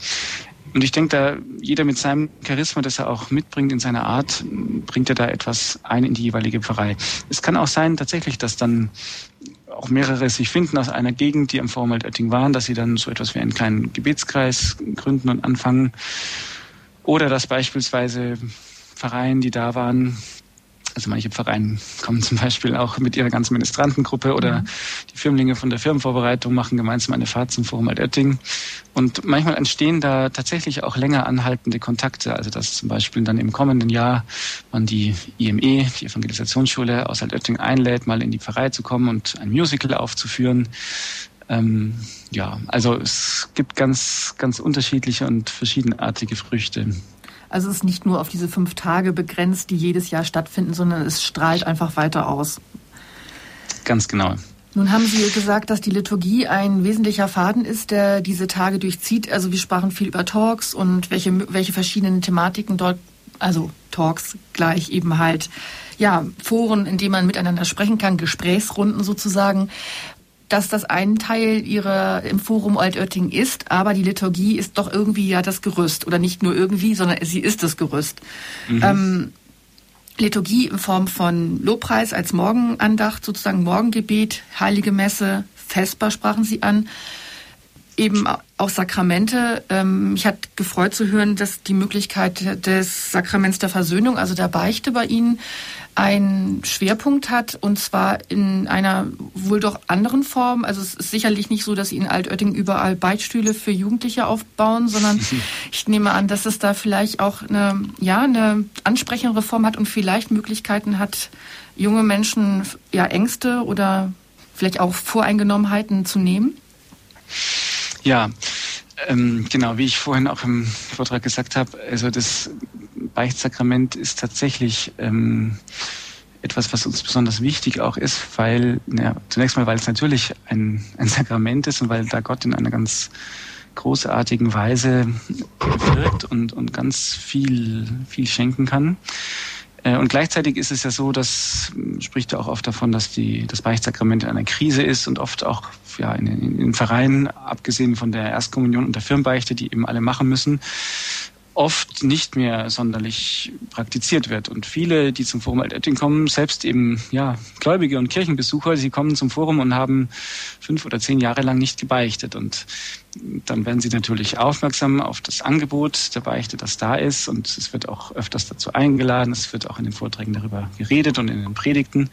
Und ich denke, da jeder mit seinem Charisma, das er auch mitbringt in seiner Art, bringt er da etwas ein in die jeweilige Pfarrei. Es kann auch sein tatsächlich, dass dann auch mehrere sich finden aus einer Gegend, die am Forum Altötting waren, dass sie dann so etwas wie einen kleinen Gebetskreis gründen und anfangen. Oder dass beispielsweise Pfarreien, die da waren, also manche Vereine kommen zum Beispiel auch mit ihrer ganzen Ministrantengruppe oder die Firmlinge von der Firmenvorbereitung machen gemeinsam eine Fahrt zum Forum Altötting. Und manchmal entstehen da tatsächlich auch länger anhaltende Kontakte. Also dass zum Beispiel dann im kommenden Jahr man die IME, die Evangelisationsschule aus Altötting einlädt, mal in die Pfarrei zu kommen und ein Musical aufzuführen. Ähm, ja, also es gibt ganz, ganz unterschiedliche und verschiedenartige Früchte. Also es ist nicht nur auf diese fünf Tage begrenzt, die jedes Jahr stattfinden, sondern es strahlt einfach weiter aus. Ganz genau. Nun haben Sie gesagt, dass die Liturgie ein wesentlicher Faden ist, der diese Tage durchzieht. Also wir sprachen viel über Talks und welche, welche verschiedenen Thematiken dort, also Talks gleich eben halt, ja, Foren, in denen man miteinander sprechen kann, Gesprächsrunden sozusagen dass das ein Teil ihrer im Forum Altötting ist, aber die Liturgie ist doch irgendwie ja das Gerüst oder nicht nur irgendwie, sondern sie ist das Gerüst. Mhm. Ähm, Liturgie in Form von Lobpreis als Morgenandacht, sozusagen Morgengebet, Heilige Messe, Vesper sprachen sie an. eben auch Sakramente. Ähm, mich hat gefreut zu hören, dass die Möglichkeit des Sakraments der Versöhnung, also der Beichte bei Ihnen, einen Schwerpunkt hat und zwar in einer wohl doch anderen Form. Also es ist sicherlich nicht so, dass Sie in Altötting überall Beichtstühle für Jugendliche aufbauen, sondern *laughs* ich nehme an, dass es da vielleicht auch eine, ja, eine ansprechendere Form hat und vielleicht Möglichkeiten hat, junge Menschen ja Ängste oder vielleicht auch Voreingenommenheiten zu nehmen. Ja, ähm, genau, wie ich vorhin auch im Vortrag gesagt habe, also das Beichtsakrament ist tatsächlich ähm, etwas, was uns besonders wichtig auch ist, weil, ja, zunächst mal, weil es natürlich ein, ein Sakrament ist und weil da Gott in einer ganz großartigen Weise wirkt und, und ganz viel, viel schenken kann. Äh, und gleichzeitig ist es ja so, dass spricht ja auch oft davon, dass die, das Beichtsakrament in einer Krise ist und oft auch ja, in, in, in Vereinen, abgesehen von der Erstkommunion und der Firmenbeichte, die eben alle machen müssen, oft nicht mehr sonderlich praktiziert wird. Und viele, die zum Forum Altötting kommen, selbst eben ja Gläubige und Kirchenbesucher, sie kommen zum Forum und haben fünf oder zehn Jahre lang nicht gebeichtet. Und dann werden sie natürlich aufmerksam auf das Angebot der Beichte, das da ist. Und es wird auch öfters dazu eingeladen. Es wird auch in den Vorträgen darüber geredet und in den Predigten.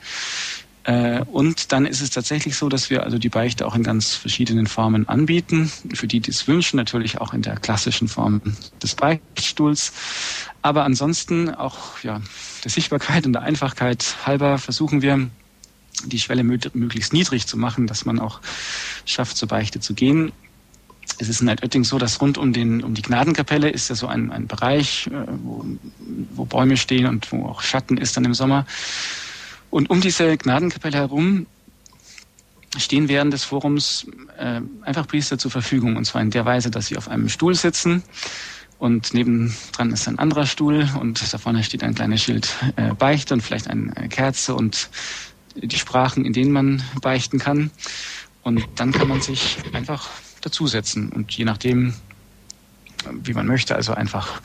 Äh, und dann ist es tatsächlich so, dass wir also die Beichte auch in ganz verschiedenen Formen anbieten. Für die, die es wünschen, natürlich auch in der klassischen Form des Beichtstuhls. Aber ansonsten auch ja, der Sichtbarkeit und der Einfachkeit halber versuchen wir, die Schwelle möglichst niedrig zu machen, dass man auch schafft, zur Beichte zu gehen. Es ist in Altötting so, dass rund um, den, um die Gnadenkapelle ist ja so ein, ein Bereich, äh, wo, wo Bäume stehen und wo auch Schatten ist dann im Sommer. Und um diese Gnadenkapelle herum stehen während des Forums äh, einfach Priester zur Verfügung. Und zwar in der Weise, dass sie auf einem Stuhl sitzen und nebendran ist ein anderer Stuhl und da vorne steht ein kleines Schild äh, Beichte und vielleicht eine Kerze und die Sprachen, in denen man beichten kann. Und dann kann man sich einfach dazusetzen und je nachdem, wie man möchte, also einfach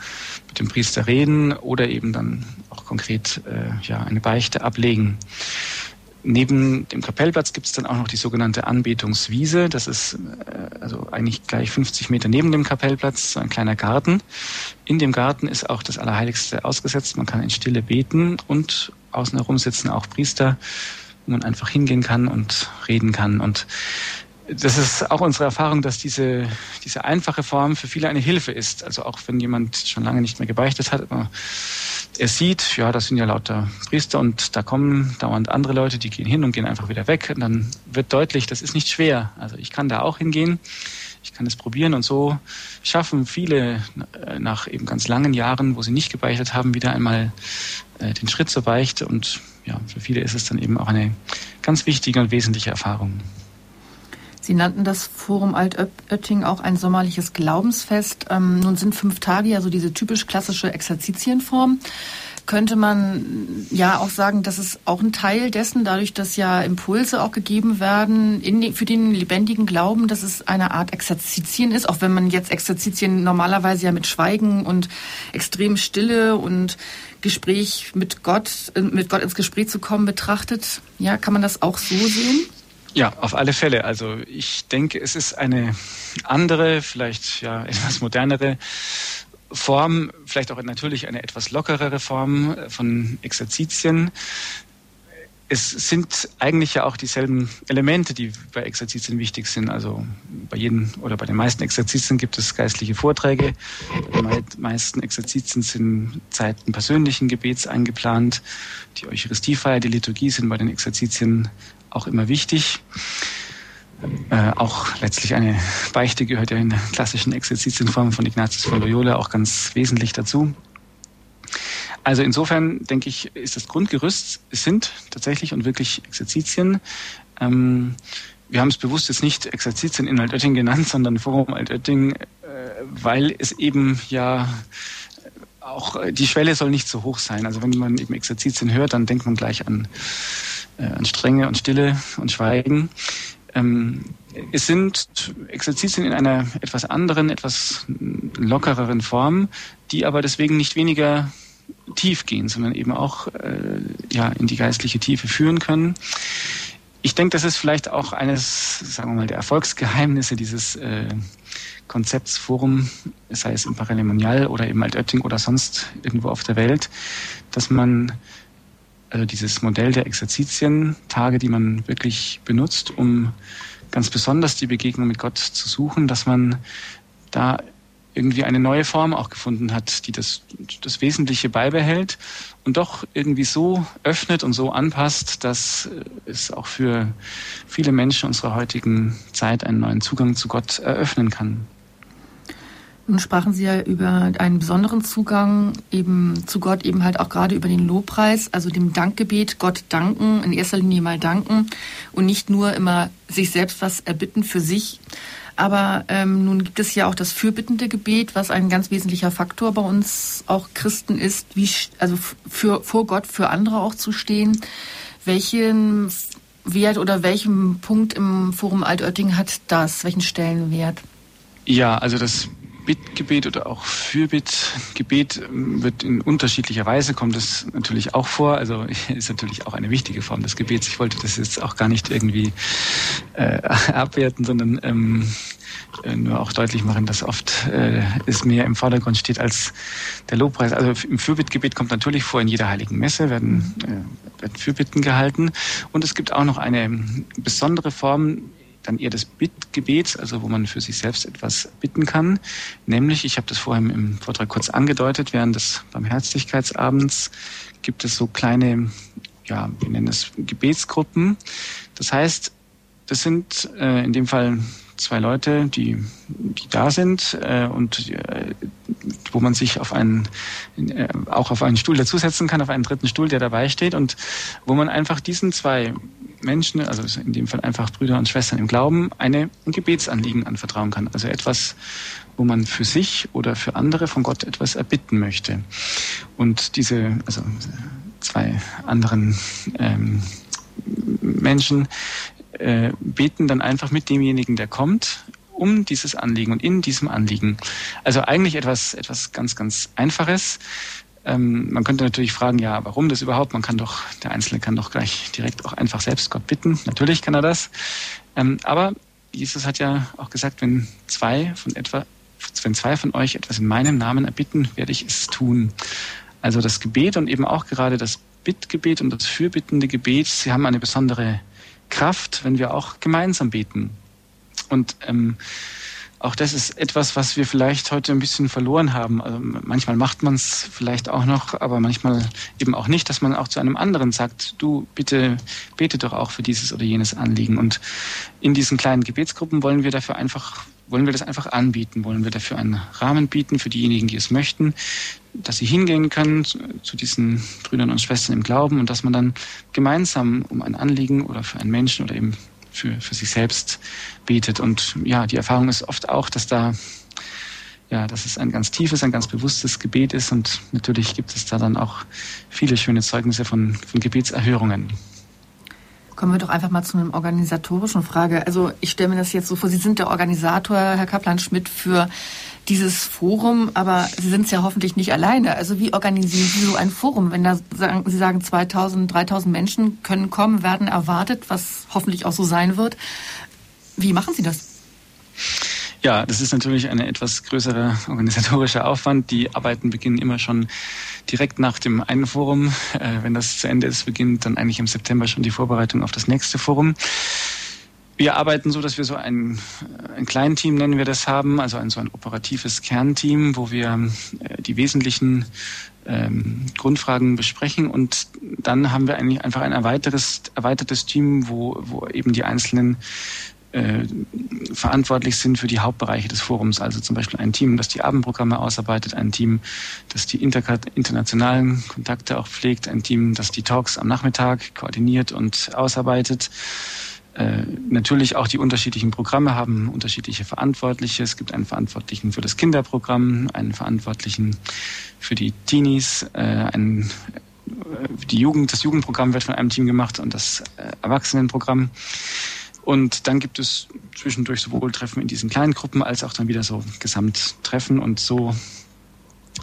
mit dem Priester reden oder eben dann auch konkret äh, ja, eine Beichte ablegen. Neben dem Kapellplatz gibt es dann auch noch die sogenannte Anbetungswiese. Das ist äh, also eigentlich gleich 50 Meter neben dem Kapellplatz, so ein kleiner Garten. In dem Garten ist auch das Allerheiligste ausgesetzt. Man kann in Stille beten und außen herum sitzen auch Priester, wo man einfach hingehen kann und reden kann. Und das ist auch unsere Erfahrung, dass diese, diese einfache Form für viele eine Hilfe ist. Also auch wenn jemand schon lange nicht mehr gebeichtet hat, aber er sieht, ja, das sind ja lauter Priester und da kommen dauernd andere Leute, die gehen hin und gehen einfach wieder weg. Und dann wird deutlich, das ist nicht schwer. Also ich kann da auch hingehen, ich kann es probieren und so schaffen viele äh, nach eben ganz langen Jahren, wo sie nicht gebeichtet haben, wieder einmal äh, den Schritt zur Beichte und ja, für viele ist es dann eben auch eine ganz wichtige und wesentliche Erfahrung. Sie nannten das Forum Altötting auch ein sommerliches Glaubensfest. Ähm, nun sind fünf Tage ja so diese typisch klassische Exerzitienform. Könnte man ja auch sagen, dass es auch ein Teil dessen, dadurch, dass ja Impulse auch gegeben werden in, für den lebendigen Glauben, dass es eine Art Exerzitien ist, auch wenn man jetzt Exerzitien normalerweise ja mit Schweigen und extrem Stille und Gespräch mit Gott, äh, mit Gott ins Gespräch zu kommen betrachtet. Ja, kann man das auch so sehen? Ja, auf alle Fälle. Also ich denke, es ist eine andere, vielleicht ja *laughs* etwas modernere Form, vielleicht auch natürlich eine etwas lockerere Form von Exerzitien. Es sind eigentlich ja auch dieselben Elemente, die bei Exerzitien wichtig sind. Also bei jedem oder bei den meisten Exerzitien gibt es geistliche Vorträge. Bei den meisten Exerzitien sind Zeiten persönlichen Gebets eingeplant. Die Eucharistiefeier, die Liturgie sind bei den Exerzitien auch immer wichtig. Äh, auch letztlich eine Beichte gehört ja in der klassischen Exerzitienform von Ignatius von Loyola auch ganz wesentlich dazu. Also insofern denke ich, ist das Grundgerüst, es sind tatsächlich und wirklich Exerzitien. Ähm, wir haben es bewusst jetzt nicht Exerzitien in Altötting genannt, sondern Forum Altötting, äh, weil es eben ja auch die Schwelle soll nicht so hoch sein. Also wenn man eben Exerzitien hört, dann denkt man gleich an äh, an Strenge und Stille und Schweigen. Ähm, es sind Exerzitien in einer etwas anderen, etwas lockereren Form, die aber deswegen nicht weniger tief gehen, sondern eben auch äh, ja, in die geistliche Tiefe führen können. ich denke, das ist vielleicht auch eines, sagen wir mal, der Erfolgsgeheimnisse dieses äh, Konzepts Forum, sei es im Paralemonial oder eben Altötting oder sonst irgendwo auf der Welt, dass man also dieses Modell der Exerzitien, Tage, die man wirklich benutzt, um ganz besonders die Begegnung mit Gott zu suchen, dass man da irgendwie eine neue Form auch gefunden hat, die das, das Wesentliche beibehält und doch irgendwie so öffnet und so anpasst, dass es auch für viele Menschen unserer heutigen Zeit einen neuen Zugang zu Gott eröffnen kann. Nun sprachen Sie ja über einen besonderen Zugang eben zu Gott, eben halt auch gerade über den Lobpreis, also dem Dankgebet, Gott danken, in erster Linie mal danken und nicht nur immer sich selbst was erbitten für sich. Aber ähm, nun gibt es ja auch das fürbittende Gebet, was ein ganz wesentlicher Faktor bei uns auch Christen ist, wie, also für, vor Gott für andere auch zu stehen. Welchen Wert oder welchen Punkt im Forum Altötting hat das? Welchen Stellenwert? Ja, also das Bittgebet oder auch Fürbittgebet ähm, wird in unterschiedlicher Weise, kommt es natürlich auch vor. Also *laughs* ist natürlich auch eine wichtige Form des Gebets. Ich wollte das jetzt auch gar nicht irgendwie äh, *laughs* abwerten, sondern ähm, äh, nur auch deutlich machen, dass oft äh, es mehr im Vordergrund steht als der Lobpreis. Also im Fürbittgebet kommt natürlich vor, in jeder heiligen Messe werden, äh, werden Fürbitten gehalten. Und es gibt auch noch eine besondere Form dann eher des Bittgebets, also wo man für sich selbst etwas bitten kann. Nämlich, ich habe das vorhin im Vortrag kurz angedeutet, während des Barmherzigkeitsabends gibt es so kleine, ja, wir nennen es Gebetsgruppen. Das heißt, das sind äh, in dem Fall zwei Leute, die, die da sind äh, und äh, wo man sich auf einen, äh, auch auf einen Stuhl dazusetzen kann, auf einen dritten Stuhl, der dabei steht und wo man einfach diesen zwei Menschen, also in dem Fall einfach Brüder und Schwestern im Glauben, eine, ein Gebetsanliegen anvertrauen kann. Also etwas, wo man für sich oder für andere von Gott etwas erbitten möchte. Und diese, also zwei anderen ähm, Menschen äh, beten dann einfach mit demjenigen, der kommt, um dieses Anliegen und in diesem Anliegen. Also eigentlich etwas, etwas ganz, ganz Einfaches. Ähm, man könnte natürlich fragen, ja, warum das überhaupt? Man kann doch, der Einzelne kann doch gleich direkt auch einfach selbst Gott bitten. Natürlich kann er das. Ähm, aber Jesus hat ja auch gesagt, wenn zwei von etwa, wenn zwei von euch etwas in meinem Namen erbitten, werde ich es tun. Also das Gebet und eben auch gerade das Bittgebet und das fürbittende Gebet, sie haben eine besondere Kraft, wenn wir auch gemeinsam beten. Und ähm, auch das ist etwas, was wir vielleicht heute ein bisschen verloren haben. Also manchmal macht man es vielleicht auch noch, aber manchmal eben auch nicht, dass man auch zu einem anderen sagt, du bitte bete doch auch für dieses oder jenes Anliegen. Und in diesen kleinen Gebetsgruppen wollen wir dafür einfach, wollen wir das einfach anbieten, wollen wir dafür einen Rahmen bieten für diejenigen, die es möchten, dass sie hingehen können zu diesen Brüdern und Schwestern im Glauben und dass man dann gemeinsam um ein Anliegen oder für einen Menschen oder eben für, für sich selbst betet. Und ja, die Erfahrung ist oft auch, dass da ja, dass es ein ganz tiefes, ein ganz bewusstes Gebet ist und natürlich gibt es da dann auch viele schöne Zeugnisse von, von Gebetserhörungen. Kommen wir doch einfach mal zu einer organisatorischen Frage. Also ich stelle mir das jetzt so vor, Sie sind der Organisator, Herr Kaplan-Schmidt, für dieses Forum, aber Sie sind es ja hoffentlich nicht alleine. Also wie organisieren Sie so ein Forum, wenn da sagen, Sie sagen 2000, 3000 Menschen können kommen, werden erwartet, was hoffentlich auch so sein wird. Wie machen Sie das? Ja, das ist natürlich ein etwas größerer organisatorischer Aufwand. Die Arbeiten beginnen immer schon direkt nach dem einen Forum. Äh, wenn das zu Ende ist, beginnt dann eigentlich im September schon die Vorbereitung auf das nächste Forum. Wir arbeiten so, dass wir so ein, ein Kleinteam, nennen wir das, haben, also ein so ein operatives Kernteam, wo wir äh, die wesentlichen ähm, Grundfragen besprechen und dann haben wir eigentlich einfach ein erweitertes, erweitertes Team, wo, wo eben die einzelnen äh, verantwortlich sind für die Hauptbereiche des Forums. Also zum Beispiel ein Team, das die Abendprogramme ausarbeitet, ein Team, das die internationalen Kontakte auch pflegt, ein Team, das die Talks am Nachmittag koordiniert und ausarbeitet. Äh, natürlich auch die unterschiedlichen Programme haben unterschiedliche Verantwortliche. Es gibt einen Verantwortlichen für das Kinderprogramm, einen Verantwortlichen für die Teenies, äh, einen, äh, die Jugend, das Jugendprogramm wird von einem Team gemacht und das äh, Erwachsenenprogramm. Und dann gibt es zwischendurch sowohl Treffen in diesen kleinen Gruppen als auch dann wieder so Gesamttreffen und so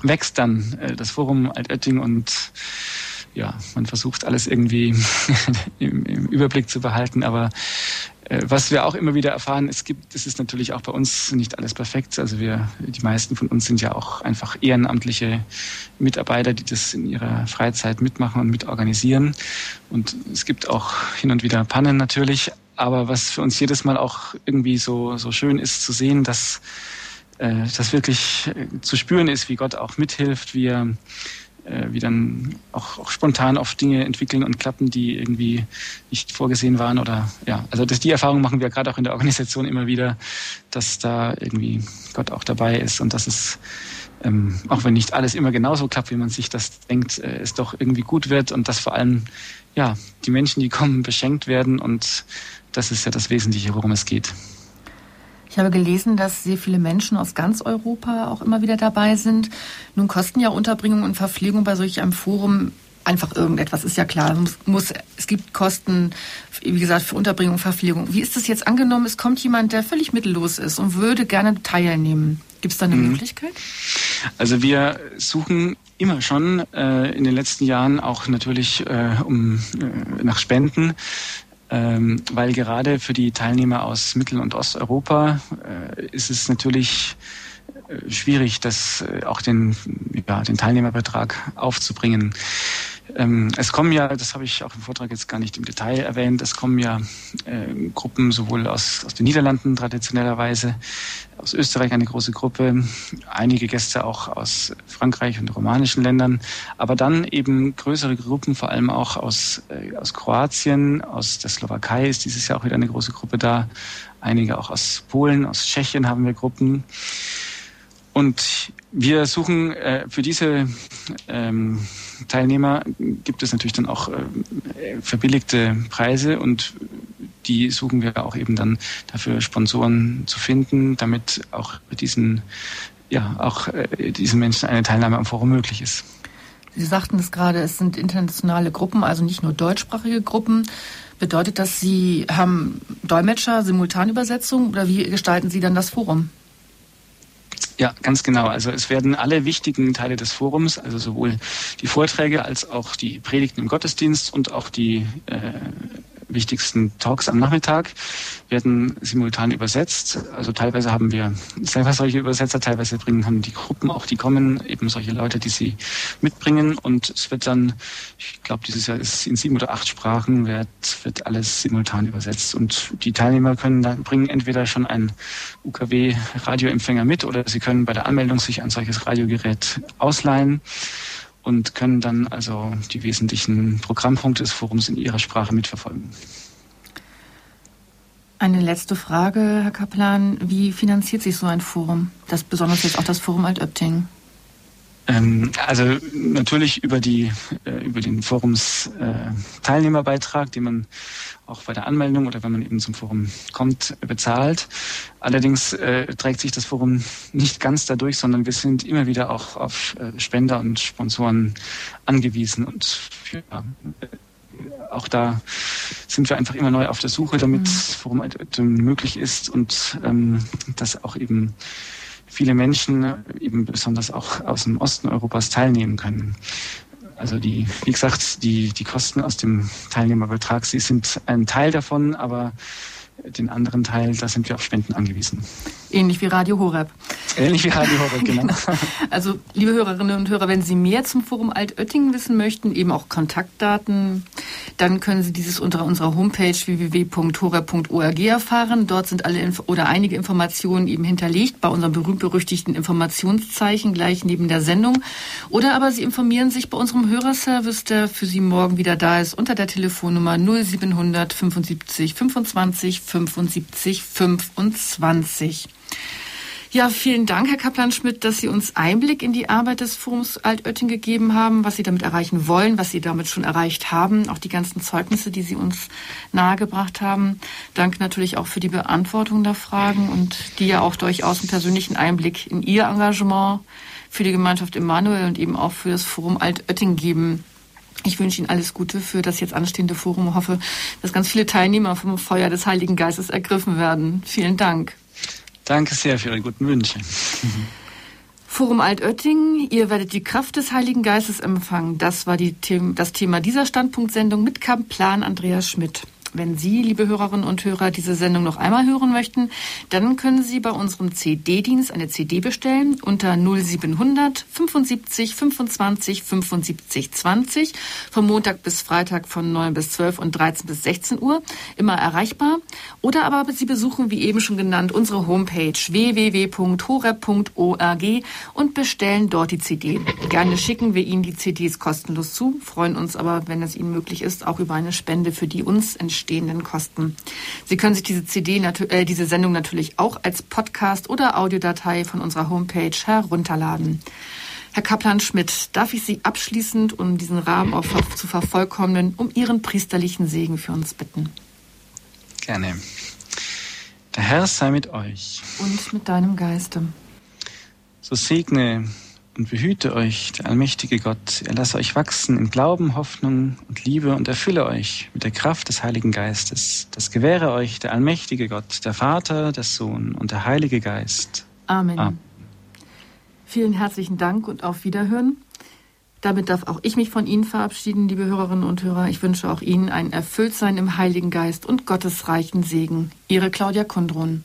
wächst dann äh, das Forum Altötting und ja, man versucht alles irgendwie *laughs* im, im, Überblick zu behalten, aber äh, was wir auch immer wieder erfahren, es gibt, es ist natürlich auch bei uns nicht alles perfekt. Also wir, die meisten von uns sind ja auch einfach ehrenamtliche Mitarbeiter, die das in ihrer Freizeit mitmachen und mitorganisieren. Und es gibt auch hin und wieder Pannen natürlich. Aber was für uns jedes Mal auch irgendwie so, so schön ist zu sehen, dass äh, das wirklich äh, zu spüren ist, wie Gott auch mithilft, wie er wie dann auch, auch, spontan oft Dinge entwickeln und klappen, die irgendwie nicht vorgesehen waren oder ja, also das, die Erfahrung machen wir gerade auch in der Organisation immer wieder, dass da irgendwie Gott auch dabei ist und dass es ähm, auch wenn nicht alles immer genauso klappt, wie man sich das denkt, äh, es doch irgendwie gut wird und dass vor allem ja die Menschen, die kommen, beschenkt werden und das ist ja das Wesentliche, worum es geht. Ich habe gelesen, dass sehr viele Menschen aus ganz Europa auch immer wieder dabei sind. Nun kosten ja Unterbringung und Verpflegung bei solch einem Forum einfach irgendetwas, ist ja klar. Es, muss, es gibt Kosten, wie gesagt, für Unterbringung und Verpflegung. Wie ist das jetzt angenommen? Es kommt jemand, der völlig mittellos ist und würde gerne teilnehmen. Gibt es da eine mhm. Möglichkeit? Also wir suchen immer schon äh, in den letzten Jahren auch natürlich äh, um äh, nach Spenden ähm, weil gerade für die Teilnehmer aus Mittel- und Osteuropa äh, ist es natürlich äh, schwierig, das äh, auch den, ja, den Teilnehmerbetrag aufzubringen. Ähm, es kommen ja, das habe ich auch im Vortrag jetzt gar nicht im Detail erwähnt, es kommen ja äh, Gruppen sowohl aus, aus den Niederlanden traditionellerweise, aus Österreich eine große Gruppe, einige Gäste auch aus Frankreich und romanischen Ländern, aber dann eben größere Gruppen, vor allem auch aus, äh, aus Kroatien, aus der Slowakei ist dieses Jahr auch wieder eine große Gruppe da, einige auch aus Polen, aus Tschechien haben wir Gruppen. Und wir suchen äh, für diese ähm, Teilnehmer gibt es natürlich dann auch äh, verbilligte Preise und die suchen wir auch eben dann dafür Sponsoren zu finden, damit auch diesen ja auch äh, diesen Menschen eine Teilnahme am Forum möglich ist. Sie sagten es gerade, es sind internationale Gruppen, also nicht nur deutschsprachige Gruppen. Bedeutet das, Sie haben Dolmetscher, Simultanübersetzung oder wie gestalten Sie dann das Forum? Ja, ganz genau. Also es werden alle wichtigen Teile des Forums, also sowohl die Vorträge als auch die Predigten im Gottesdienst und auch die äh, wichtigsten Talks am Nachmittag werden simultan übersetzt. Also teilweise haben wir selber solche Übersetzer, teilweise bringen haben die Gruppen auch, die kommen, eben solche Leute, die sie mitbringen. Und es wird dann, ich glaube, dieses Jahr ist in sieben oder acht Sprachen wird, wird alles simultan übersetzt. Und die Teilnehmer können dann bringen entweder schon einen UKW-Radioempfänger mit oder sie können bei der Anmeldung sich ein solches Radiogerät ausleihen und können dann also die wesentlichen Programmpunkte des Forums in ihrer Sprache mitverfolgen. Eine letzte Frage, Herr Kaplan. Wie finanziert sich so ein Forum? Das besonders jetzt auch das Forum Altöpting. Ähm, also natürlich über die äh, über den Forums äh, Teilnehmerbeitrag, den man auch bei der Anmeldung oder wenn man eben zum Forum kommt bezahlt. Allerdings äh, trägt sich das Forum nicht ganz dadurch, sondern wir sind immer wieder auch auf Spender und Sponsoren angewiesen und ja, auch da sind wir einfach immer neu auf der Suche, damit mhm. Forum möglich ist und ähm, dass auch eben viele Menschen eben besonders auch aus dem Osten Europas teilnehmen können. Also die, wie gesagt, die, die Kosten aus dem Teilnehmerbetrag, sie sind ein Teil davon, aber den anderen Teil, da sind wir auf Spenden angewiesen. Ähnlich wie Radio Horeb. Ähnlich wie Radio Horeb, *laughs* genau. also, liebe Hörerinnen und Hörer, wenn Sie mehr zum Forum Altöttingen wissen möchten, eben auch Kontaktdaten, dann können Sie dieses unter unserer Homepage www.horeb.org erfahren. Dort sind alle Inf oder einige Informationen eben hinterlegt bei unserem berühmt-berüchtigten Informationszeichen gleich neben der Sendung. Oder aber Sie informieren sich bei unserem Hörerservice, der für Sie morgen wieder da ist, unter der Telefonnummer 0700 75 25 75 25. Ja, vielen Dank, Herr Kaplan-Schmidt, dass Sie uns Einblick in die Arbeit des Forums Altötting gegeben haben, was Sie damit erreichen wollen, was Sie damit schon erreicht haben, auch die ganzen Zeugnisse, die Sie uns nahegebracht haben. Danke natürlich auch für die Beantwortung der Fragen und die ja auch durchaus einen persönlichen Einblick in Ihr Engagement für die Gemeinschaft Emanuel und eben auch für das Forum Altötting geben. Ich wünsche Ihnen alles Gute für das jetzt anstehende Forum und hoffe, dass ganz viele Teilnehmer vom Feuer des Heiligen Geistes ergriffen werden. Vielen Dank. Danke sehr für Ihre guten Wünsche. Forum Altötting, ihr werdet die Kraft des Heiligen Geistes empfangen. Das war die, das Thema dieser Standpunktsendung mit Kaplan Andreas Schmidt. Wenn Sie, liebe Hörerinnen und Hörer, diese Sendung noch einmal hören möchten, dann können Sie bei unserem CD-Dienst eine CD bestellen unter 0700 75 25 75 20 vom Montag bis Freitag von 9 bis 12 und 13 bis 16 Uhr immer erreichbar. Oder aber Sie besuchen, wie eben schon genannt, unsere Homepage www.horeb.org und bestellen dort die CD. Gerne schicken wir Ihnen die CDs kostenlos zu, freuen uns aber, wenn es Ihnen möglich ist, auch über eine Spende für die uns entstehende entstehenden Kosten. Sie können sich diese CD, äh, diese Sendung natürlich auch als Podcast oder Audiodatei von unserer Homepage herunterladen. Herr Kaplan-Schmidt, darf ich Sie abschließend, um diesen Rahmen auch zu vervollkommnen, um Ihren priesterlichen Segen für uns bitten? Gerne. Der Herr sei mit euch. Und mit deinem Geiste. So segne und behüte euch der allmächtige Gott. Er lasse euch wachsen in Glauben, Hoffnung und Liebe und erfülle euch mit der Kraft des Heiligen Geistes. Das gewähre euch der allmächtige Gott, der Vater, der Sohn und der Heilige Geist. Amen. Amen. Vielen herzlichen Dank und auf Wiederhören. Damit darf auch ich mich von Ihnen verabschieden, liebe Hörerinnen und Hörer. Ich wünsche auch Ihnen ein Erfülltsein im Heiligen Geist und Gottes reichen Segen. Ihre Claudia Kondron.